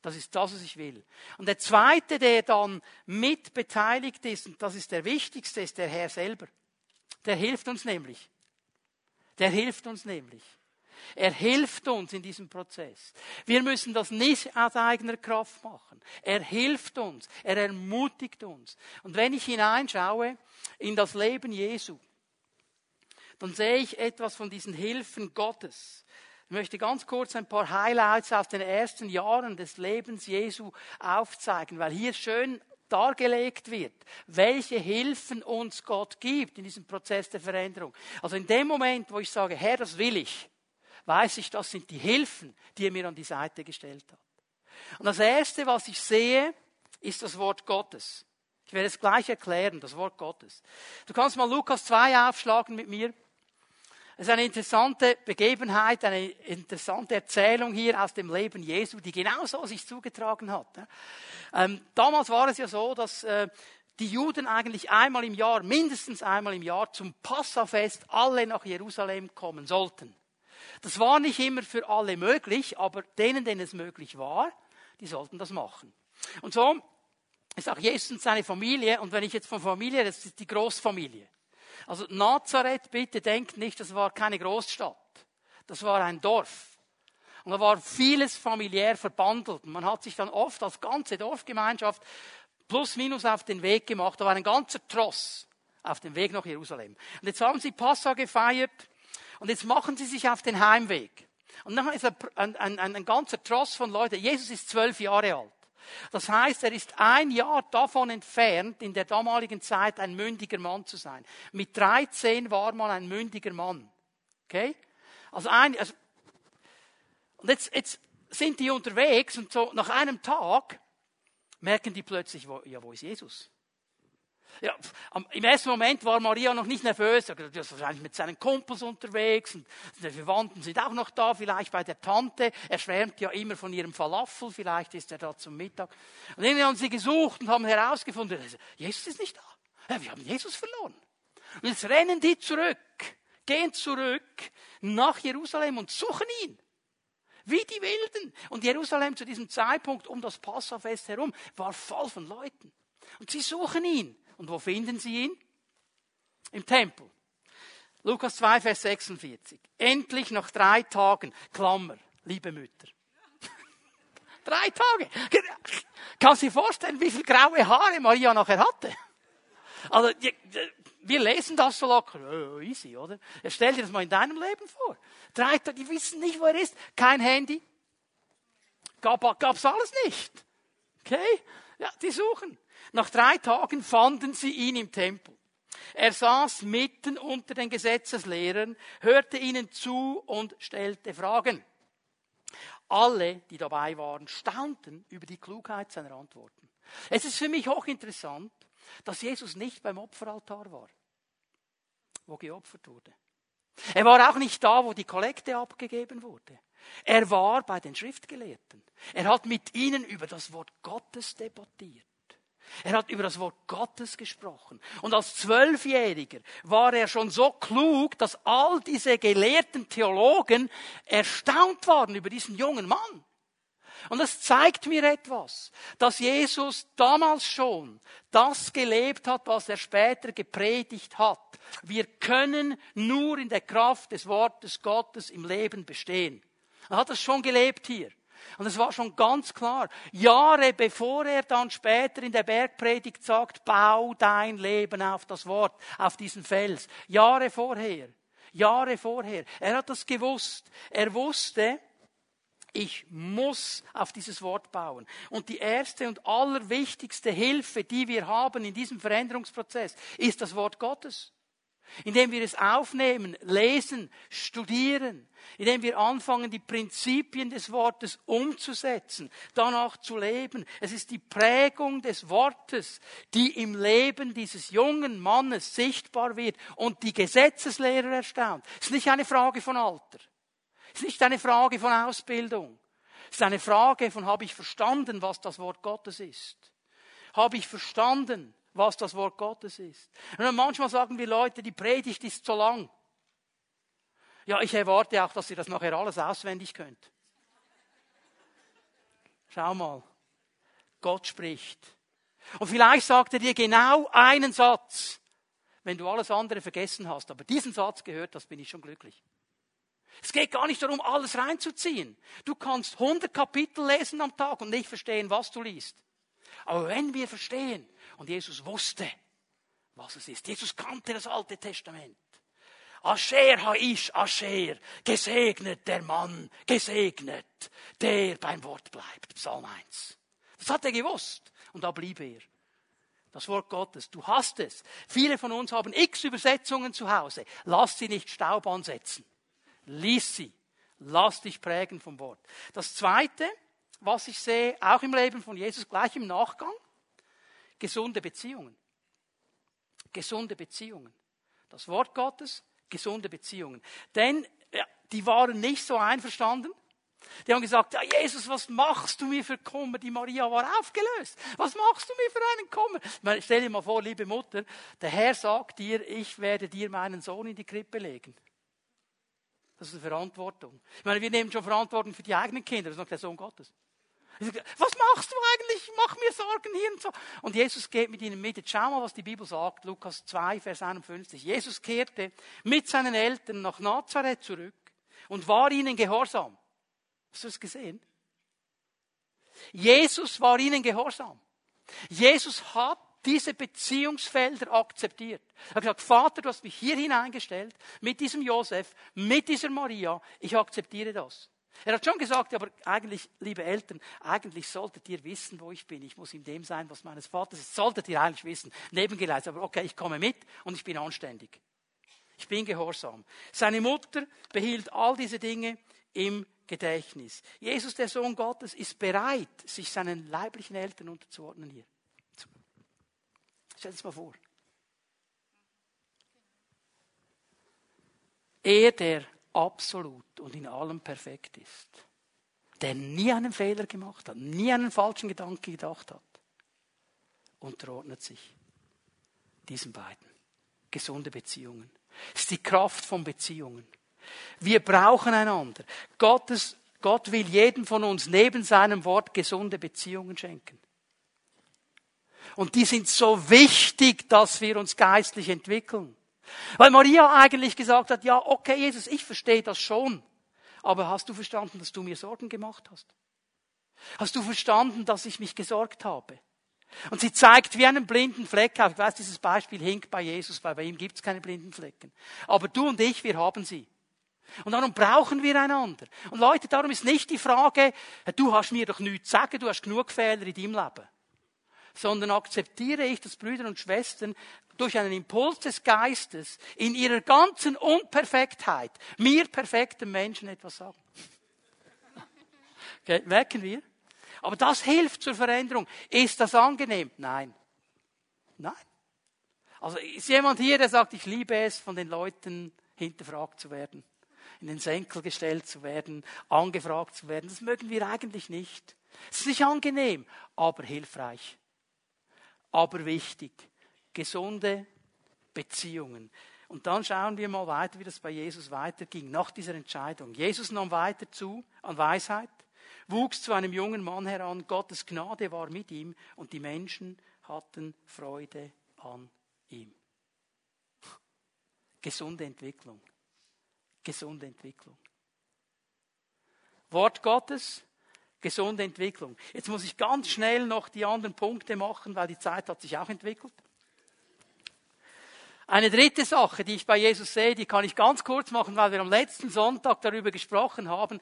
Das ist das, was ich will. Und der zweite, der dann mit beteiligt ist, und das ist der wichtigste, ist der Herr selber. Der hilft uns nämlich. Der hilft uns nämlich. Er hilft uns in diesem Prozess. Wir müssen das nicht aus eigener Kraft machen. Er hilft uns. Er ermutigt uns. Und wenn ich hineinschaue in das Leben Jesu, dann sehe ich etwas von diesen Hilfen Gottes. Ich möchte ganz kurz ein paar Highlights aus den ersten Jahren des Lebens Jesu aufzeigen, weil hier schön dargelegt wird, welche Hilfen uns Gott gibt in diesem Prozess der Veränderung. Also in dem Moment, wo ich sage, Herr, das will ich, weiß ich, das sind die Hilfen, die er mir an die Seite gestellt hat. Und das Erste, was ich sehe, ist das Wort Gottes. Ich werde es gleich erklären, das Wort Gottes. Du kannst mal Lukas 2 aufschlagen mit mir. Es ist eine interessante Begebenheit, eine interessante Erzählung hier aus dem Leben Jesu, die genau so sich zugetragen hat. Ähm, damals war es ja so, dass äh, die Juden eigentlich einmal im Jahr, mindestens einmal im Jahr zum Passafest alle nach Jerusalem kommen sollten. Das war nicht immer für alle möglich, aber denen, denen es möglich war, die sollten das machen. Und so ist auch Jesus und seine Familie, und wenn ich jetzt von Familie, das ist die Großfamilie. Also Nazareth, bitte denkt nicht, das war keine Großstadt. Das war ein Dorf. Und da war vieles familiär verbandelt. Man hat sich dann oft als ganze Dorfgemeinschaft plus minus auf den Weg gemacht. Da war ein ganzer Tross auf dem Weg nach Jerusalem. Und jetzt haben sie Passa gefeiert und jetzt machen sie sich auf den Heimweg. Und dann ist ein, ein, ein, ein ganzer Tross von Leuten. Jesus ist zwölf Jahre alt. Das heißt, er ist ein Jahr davon entfernt, in der damaligen Zeit ein mündiger Mann zu sein. Mit 13 war man ein mündiger Mann. Okay? Also ein, also, und jetzt, jetzt sind die unterwegs und so nach einem Tag merken die plötzlich, wo, ja, wo ist Jesus? Ja, Im ersten Moment war Maria noch nicht nervös, er ist wahrscheinlich mit seinen Kumpels unterwegs und die Verwandten sind auch noch da, vielleicht bei der Tante. Er schwärmt ja immer von ihrem Falafel, vielleicht ist er da zum Mittag. Und dann haben sie gesucht und haben herausgefunden, Jesus ist nicht da. Wir haben Jesus verloren. Und jetzt rennen die zurück, gehen zurück nach Jerusalem und suchen ihn. Wie die Wilden. Und Jerusalem zu diesem Zeitpunkt um das Passafest herum war voll von Leuten. Und sie suchen ihn. Und wo finden sie ihn? Im Tempel. Lukas 2, Vers 46. Endlich nach drei Tagen, Klammer, liebe Mütter. drei Tage. Kannst du dir vorstellen, wie viel graue Haare Maria nachher hatte? Also, wir lesen das so locker, easy, oder? Stell dir das mal in deinem Leben vor. Drei Tage, die wissen nicht, wo er ist. Kein Handy. Gab, gab's alles nicht. Okay? Ja, die suchen. Nach drei Tagen fanden sie ihn im Tempel. Er saß mitten unter den Gesetzeslehrern, hörte ihnen zu und stellte Fragen. Alle, die dabei waren, staunten über die Klugheit seiner Antworten. Es ist für mich hochinteressant, dass Jesus nicht beim Opferaltar war, wo geopfert wurde. Er war auch nicht da, wo die Kollekte abgegeben wurde. Er war bei den Schriftgelehrten. Er hat mit ihnen über das Wort Gottes debattiert. Er hat über das Wort Gottes gesprochen. Und als Zwölfjähriger war er schon so klug, dass all diese gelehrten Theologen erstaunt waren über diesen jungen Mann. Und das zeigt mir etwas, dass Jesus damals schon das gelebt hat, was er später gepredigt hat. Wir können nur in der Kraft des Wortes Gottes im Leben bestehen. Er hat das schon gelebt hier. Und es war schon ganz klar, Jahre bevor er dann später in der Bergpredigt sagt, bau dein Leben auf das Wort, auf diesen Fels. Jahre vorher. Jahre vorher. Er hat das gewusst. Er wusste, ich muss auf dieses Wort bauen. Und die erste und allerwichtigste Hilfe, die wir haben in diesem Veränderungsprozess, ist das Wort Gottes indem wir es aufnehmen, lesen, studieren, indem wir anfangen, die Prinzipien des Wortes umzusetzen, danach zu leben. Es ist die Prägung des Wortes, die im Leben dieses jungen Mannes sichtbar wird und die Gesetzeslehrer erstaunt. Es ist nicht eine Frage von Alter. Es ist nicht eine Frage von Ausbildung. Es ist eine Frage von, habe ich verstanden, was das Wort Gottes ist? Habe ich verstanden, was das Wort Gottes ist. Und manchmal sagen wir Leute, die Predigt ist zu lang. Ja, ich erwarte auch, dass ihr das nachher alles auswendig könnt. Schau mal, Gott spricht. Und vielleicht sagt er dir genau einen Satz, wenn du alles andere vergessen hast. Aber diesen Satz gehört, das bin ich schon glücklich. Es geht gar nicht darum, alles reinzuziehen. Du kannst 100 Kapitel lesen am Tag und nicht verstehen, was du liest. Aber wenn wir verstehen, und Jesus wusste, was es ist. Jesus kannte das Alte Testament. Asher haish Asher, gesegnet der Mann, gesegnet, der beim Wort bleibt. Psalm 1. Das hat er gewusst. Und da blieb er. Das Wort Gottes. Du hast es. Viele von uns haben x Übersetzungen zu Hause. Lass sie nicht Staub ansetzen. Lies sie. Lass dich prägen vom Wort. Das zweite, was ich sehe, auch im Leben von Jesus, gleich im Nachgang, gesunde Beziehungen. Gesunde Beziehungen. Das Wort Gottes, Gesunde Beziehungen. Denn ja, die waren nicht so einverstanden. Die haben gesagt, ja, Jesus, was machst du mir für Kummer? Die Maria war aufgelöst. Was machst du mir für einen Kummer? Meine, stell dir mal vor, liebe Mutter, der Herr sagt dir, ich werde dir meinen Sohn in die Krippe legen. Das ist eine Verantwortung. Ich meine, wir nehmen schon Verantwortung für die eigenen Kinder. Das ist noch der Sohn Gottes. Was machst du eigentlich? Mach mir Sorgen hier und so. Und Jesus geht mit ihnen mit. Jetzt schau mal, was die Bibel sagt. Lukas 2, Vers 51. Jesus kehrte mit seinen Eltern nach Nazareth zurück und war ihnen gehorsam. Hast du es gesehen? Jesus war ihnen gehorsam. Jesus hat diese Beziehungsfelder akzeptiert. Er hat gesagt, Vater, du hast mich hier hineingestellt, mit diesem Josef, mit dieser Maria, ich akzeptiere das. Er hat schon gesagt, aber eigentlich, liebe Eltern, eigentlich solltet ihr wissen, wo ich bin. Ich muss in dem sein, was meines Vaters ist. Solltet ihr eigentlich wissen. Nebengeleistet. Aber okay, ich komme mit und ich bin anständig. Ich bin gehorsam. Seine Mutter behielt all diese Dinge im Gedächtnis. Jesus, der Sohn Gottes, ist bereit, sich seinen leiblichen Eltern unterzuordnen hier. Stell dir das mal vor. Er, der absolut und in allem perfekt ist, der nie einen Fehler gemacht hat, nie einen falschen Gedanken gedacht hat, unterordnet sich diesen beiden. Gesunde Beziehungen. Das ist die Kraft von Beziehungen. Wir brauchen einander. Gottes, Gott will jedem von uns neben seinem Wort gesunde Beziehungen schenken. Und die sind so wichtig, dass wir uns geistlich entwickeln. Weil Maria eigentlich gesagt hat, ja, okay, Jesus, ich verstehe das schon. Aber hast du verstanden, dass du mir Sorgen gemacht hast? Hast du verstanden, dass ich mich gesorgt habe? Und sie zeigt wie einen blinden Fleck auf. Ich weiß, dieses Beispiel hinkt bei Jesus, weil bei ihm gibt es keine blinden Flecken. Aber du und ich, wir haben sie. Und darum brauchen wir einander. Und Leute, darum ist nicht die Frage, du hast mir doch nichts zu sagen, du hast genug Fehler in deinem Leben. Sondern akzeptiere ich, dass Brüder und Schwestern durch einen Impuls des Geistes in ihrer ganzen Unperfektheit mir perfekten Menschen etwas sagen. Okay, merken wir? Aber das hilft zur Veränderung. Ist das angenehm? Nein. Nein. Also ist jemand hier, der sagt, ich liebe es, von den Leuten hinterfragt zu werden in den Senkel gestellt zu werden, angefragt zu werden. Das mögen wir eigentlich nicht. Es ist nicht angenehm, aber hilfreich. Aber wichtig. Gesunde Beziehungen. Und dann schauen wir mal weiter, wie das bei Jesus weiterging, nach dieser Entscheidung. Jesus nahm weiter zu an Weisheit, wuchs zu einem jungen Mann heran, Gottes Gnade war mit ihm und die Menschen hatten Freude an ihm. Gesunde Entwicklung gesunde Entwicklung. Wort Gottes, gesunde Entwicklung. Jetzt muss ich ganz schnell noch die anderen Punkte machen, weil die Zeit hat sich auch entwickelt. Eine dritte Sache, die ich bei Jesus sehe, die kann ich ganz kurz machen, weil wir am letzten Sonntag darüber gesprochen haben.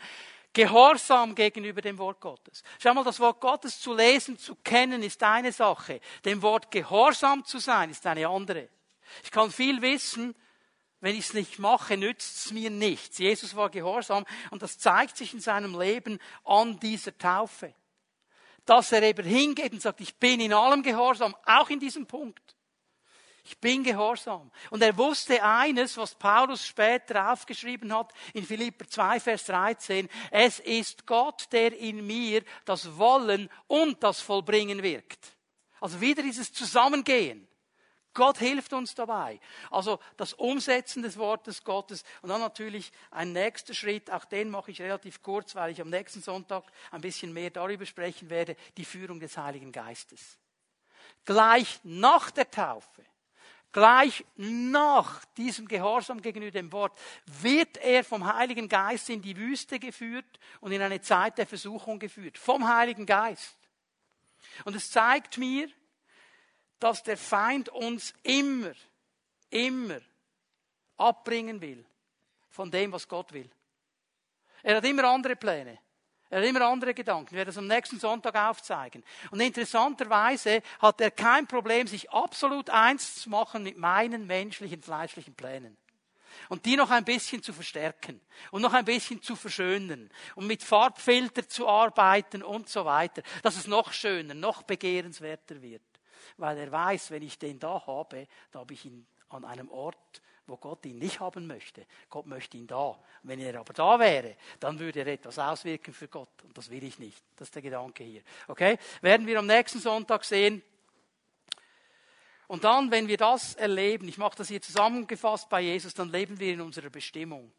Gehorsam gegenüber dem Wort Gottes. Schau mal, das Wort Gottes zu lesen, zu kennen, ist eine Sache. Dem Wort Gehorsam zu sein, ist eine andere. Ich kann viel wissen, wenn ich es nicht mache, nützt es mir nichts. Jesus war gehorsam und das zeigt sich in seinem Leben an dieser Taufe. Dass er eben hingeht und sagt, ich bin in allem gehorsam, auch in diesem Punkt. Ich bin gehorsam. Und er wusste eines, was Paulus später aufgeschrieben hat in Philipper 2, Vers 13. Es ist Gott, der in mir das Wollen und das Vollbringen wirkt. Also wieder dieses Zusammengehen. Gott hilft uns dabei. Also das Umsetzen des Wortes Gottes und dann natürlich ein nächster Schritt, auch den mache ich relativ kurz, weil ich am nächsten Sonntag ein bisschen mehr darüber sprechen werde, die Führung des Heiligen Geistes. Gleich nach der Taufe, gleich nach diesem Gehorsam gegenüber dem Wort, wird er vom Heiligen Geist in die Wüste geführt und in eine Zeit der Versuchung geführt. Vom Heiligen Geist. Und es zeigt mir, dass der Feind uns immer, immer abbringen will von dem, was Gott will. Er hat immer andere Pläne. Er hat immer andere Gedanken. Ich werde das am nächsten Sonntag aufzeigen. Und interessanterweise hat er kein Problem, sich absolut eins zu machen mit meinen menschlichen, fleischlichen Plänen. Und die noch ein bisschen zu verstärken und noch ein bisschen zu verschönern und mit Farbfilter zu arbeiten und so weiter, dass es noch schöner, noch begehrenswerter wird weil er weiß, wenn ich den da habe, da habe ich ihn an einem Ort, wo Gott ihn nicht haben möchte. Gott möchte ihn da. Wenn er aber da wäre, dann würde er etwas auswirken für Gott. Und das will ich nicht. Das ist der Gedanke hier. Okay? Werden wir am nächsten Sonntag sehen. Und dann, wenn wir das erleben, ich mache das hier zusammengefasst bei Jesus, dann leben wir in unserer Bestimmung.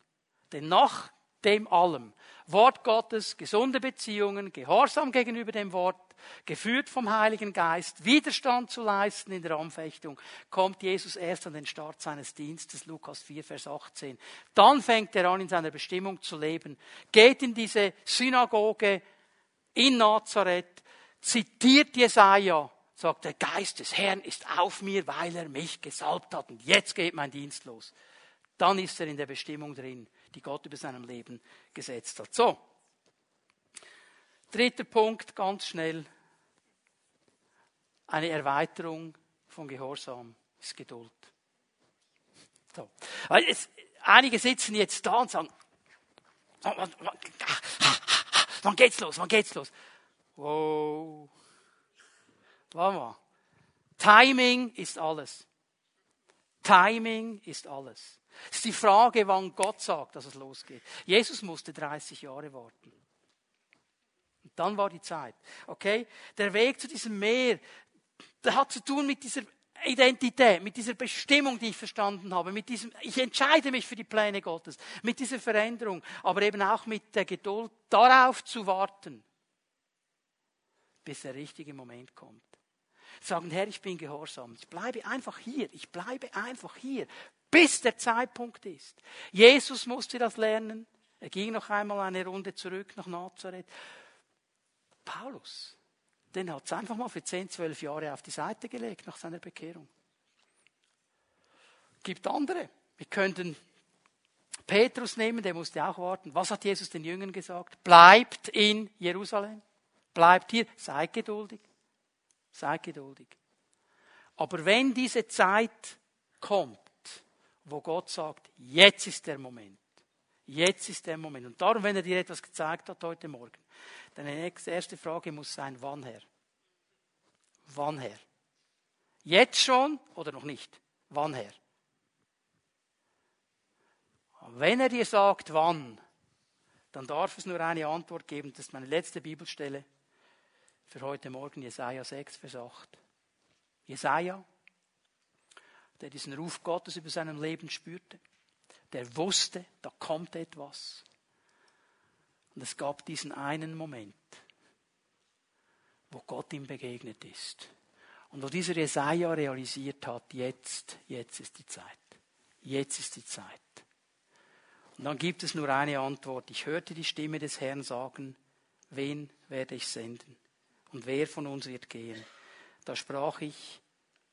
Denn nach dem allem, Wort Gottes, gesunde Beziehungen, Gehorsam gegenüber dem Wort, geführt vom Heiligen Geist, Widerstand zu leisten in der Anfechtung, kommt Jesus erst an den Start seines Dienstes, Lukas 4, Vers 18. Dann fängt er an, in seiner Bestimmung zu leben, geht in diese Synagoge in Nazareth, zitiert Jesaja, sagt, der Geist des Herrn ist auf mir, weil er mich gesalbt hat und jetzt geht mein Dienst los. Dann ist er in der Bestimmung drin, die Gott über seinem Leben gesetzt hat. So. Dritter Punkt, ganz schnell. Eine Erweiterung von Gehorsam ist Geduld. So. Einige sitzen jetzt da und sagen, wann, wann, wann geht's los, wann geht's los? Wow. Warte mal. Timing ist alles. Timing ist alles. Es ist die Frage, wann Gott sagt, dass es losgeht. Jesus musste 30 Jahre warten. Dann war die Zeit. Okay? Der Weg zu diesem Meer, der hat zu tun mit dieser Identität, mit dieser Bestimmung, die ich verstanden habe, mit diesem, ich entscheide mich für die Pläne Gottes, mit dieser Veränderung, aber eben auch mit der Geduld, darauf zu warten, bis der richtige Moment kommt. Sagen, Herr, ich bin gehorsam. Ich bleibe einfach hier. Ich bleibe einfach hier, bis der Zeitpunkt ist. Jesus musste das lernen. Er ging noch einmal eine Runde zurück nach Nazareth. Paulus, den hat es einfach mal für 10, 12 Jahre auf die Seite gelegt nach seiner Bekehrung. Gibt andere. Wir könnten Petrus nehmen, der musste auch warten. Was hat Jesus den Jüngern gesagt? Bleibt in Jerusalem. Bleibt hier. Seid geduldig. Seid geduldig. Aber wenn diese Zeit kommt, wo Gott sagt, jetzt ist der Moment. Jetzt ist der Moment. Und darum, wenn er dir etwas gezeigt hat heute Morgen, deine erste Frage muss sein, wann her? Wann her? Jetzt schon oder noch nicht? Wann her? Wenn er dir sagt, wann, dann darf es nur eine Antwort geben. Das ist meine letzte Bibelstelle für heute Morgen, Jesaja 6, Vers 8. Jesaja, der diesen Ruf Gottes über seinem Leben spürte, der wusste, da kommt etwas. Und es gab diesen einen Moment, wo Gott ihm begegnet ist. Und wo dieser Jesaja realisiert hat, jetzt, jetzt ist die Zeit. Jetzt ist die Zeit. Und dann gibt es nur eine Antwort. Ich hörte die Stimme des Herrn sagen, wen werde ich senden? Und wer von uns wird gehen? Da sprach ich,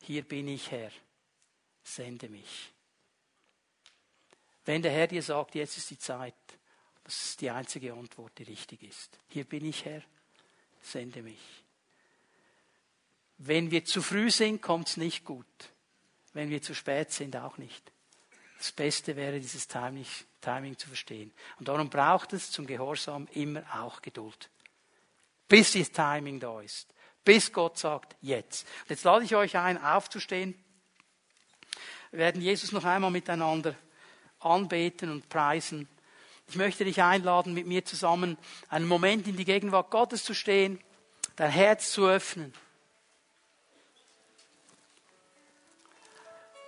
hier bin ich Herr, sende mich. Wenn der Herr dir sagt, jetzt ist die Zeit, das ist die einzige Antwort, die richtig ist. Hier bin ich Herr, sende mich. Wenn wir zu früh sind, kommt es nicht gut. Wenn wir zu spät sind, auch nicht. Das Beste wäre, dieses Timing, Timing zu verstehen. Und darum braucht es zum Gehorsam immer auch Geduld bis das Timing da ist. Bis Gott sagt, jetzt. Und jetzt lade ich euch ein, aufzustehen. Wir werden Jesus noch einmal miteinander anbeten und preisen. Ich möchte dich einladen, mit mir zusammen einen Moment in die Gegenwart Gottes zu stehen, dein Herz zu öffnen.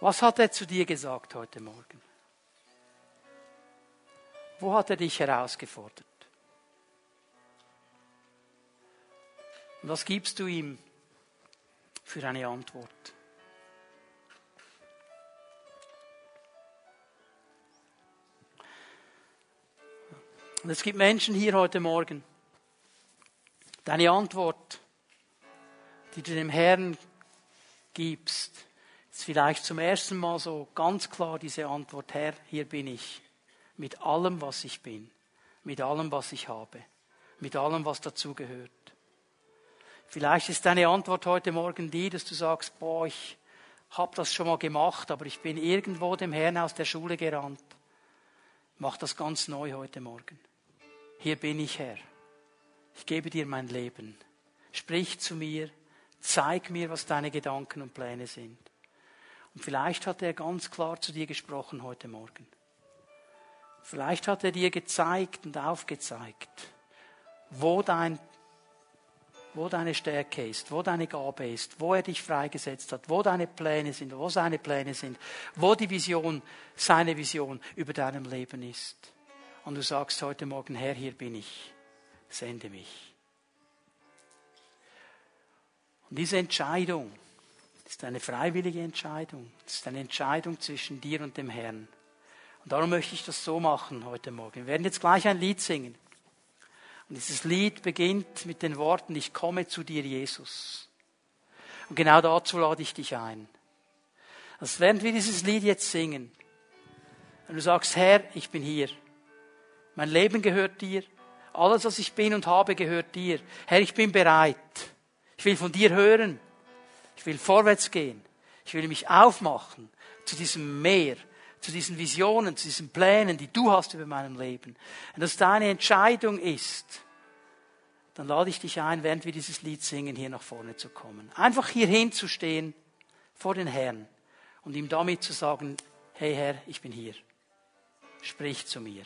Was hat er zu dir gesagt heute Morgen? Wo hat er dich herausgefordert? Und was gibst du ihm für eine Antwort? Und es gibt Menschen hier heute Morgen. Deine Antwort, die du dem Herrn gibst, ist vielleicht zum ersten Mal so ganz klar diese Antwort, Herr, hier bin ich, mit allem, was ich bin, mit allem, was ich habe, mit allem, was dazugehört. Vielleicht ist deine Antwort heute Morgen die, dass du sagst, boah, ich habe das schon mal gemacht, aber ich bin irgendwo dem Herrn aus der Schule gerannt. Mach das ganz neu heute Morgen. Hier bin ich Herr. Ich gebe dir mein Leben. Sprich zu mir. Zeig mir, was deine Gedanken und Pläne sind. Und vielleicht hat er ganz klar zu dir gesprochen heute Morgen. Vielleicht hat er dir gezeigt und aufgezeigt, wo dein wo deine Stärke ist, wo deine Gabe ist, wo er dich freigesetzt hat, wo deine Pläne sind, wo seine Pläne sind, wo die Vision, seine Vision über deinem Leben ist. Und du sagst heute Morgen, Herr, hier bin ich, sende mich. Und diese Entscheidung ist eine freiwillige Entscheidung. Es ist eine Entscheidung zwischen dir und dem Herrn. Und darum möchte ich das so machen heute Morgen. Wir werden jetzt gleich ein Lied singen. Und dieses Lied beginnt mit den Worten, ich komme zu dir, Jesus. Und genau dazu lade ich dich ein. Also während wir dieses Lied jetzt singen, und du sagst, Herr, ich bin hier. Mein Leben gehört dir. Alles, was ich bin und habe, gehört dir. Herr, ich bin bereit. Ich will von dir hören. Ich will vorwärts gehen. Ich will mich aufmachen zu diesem Meer, zu diesen Visionen, zu diesen Plänen, die du hast über meinem Leben. Wenn das deine Entscheidung ist, dann lade ich dich ein, während wir dieses Lied singen, hier nach vorne zu kommen. Einfach hier hinzustehen vor den Herrn und ihm damit zu sagen, hey Herr, ich bin hier. Sprich zu mir.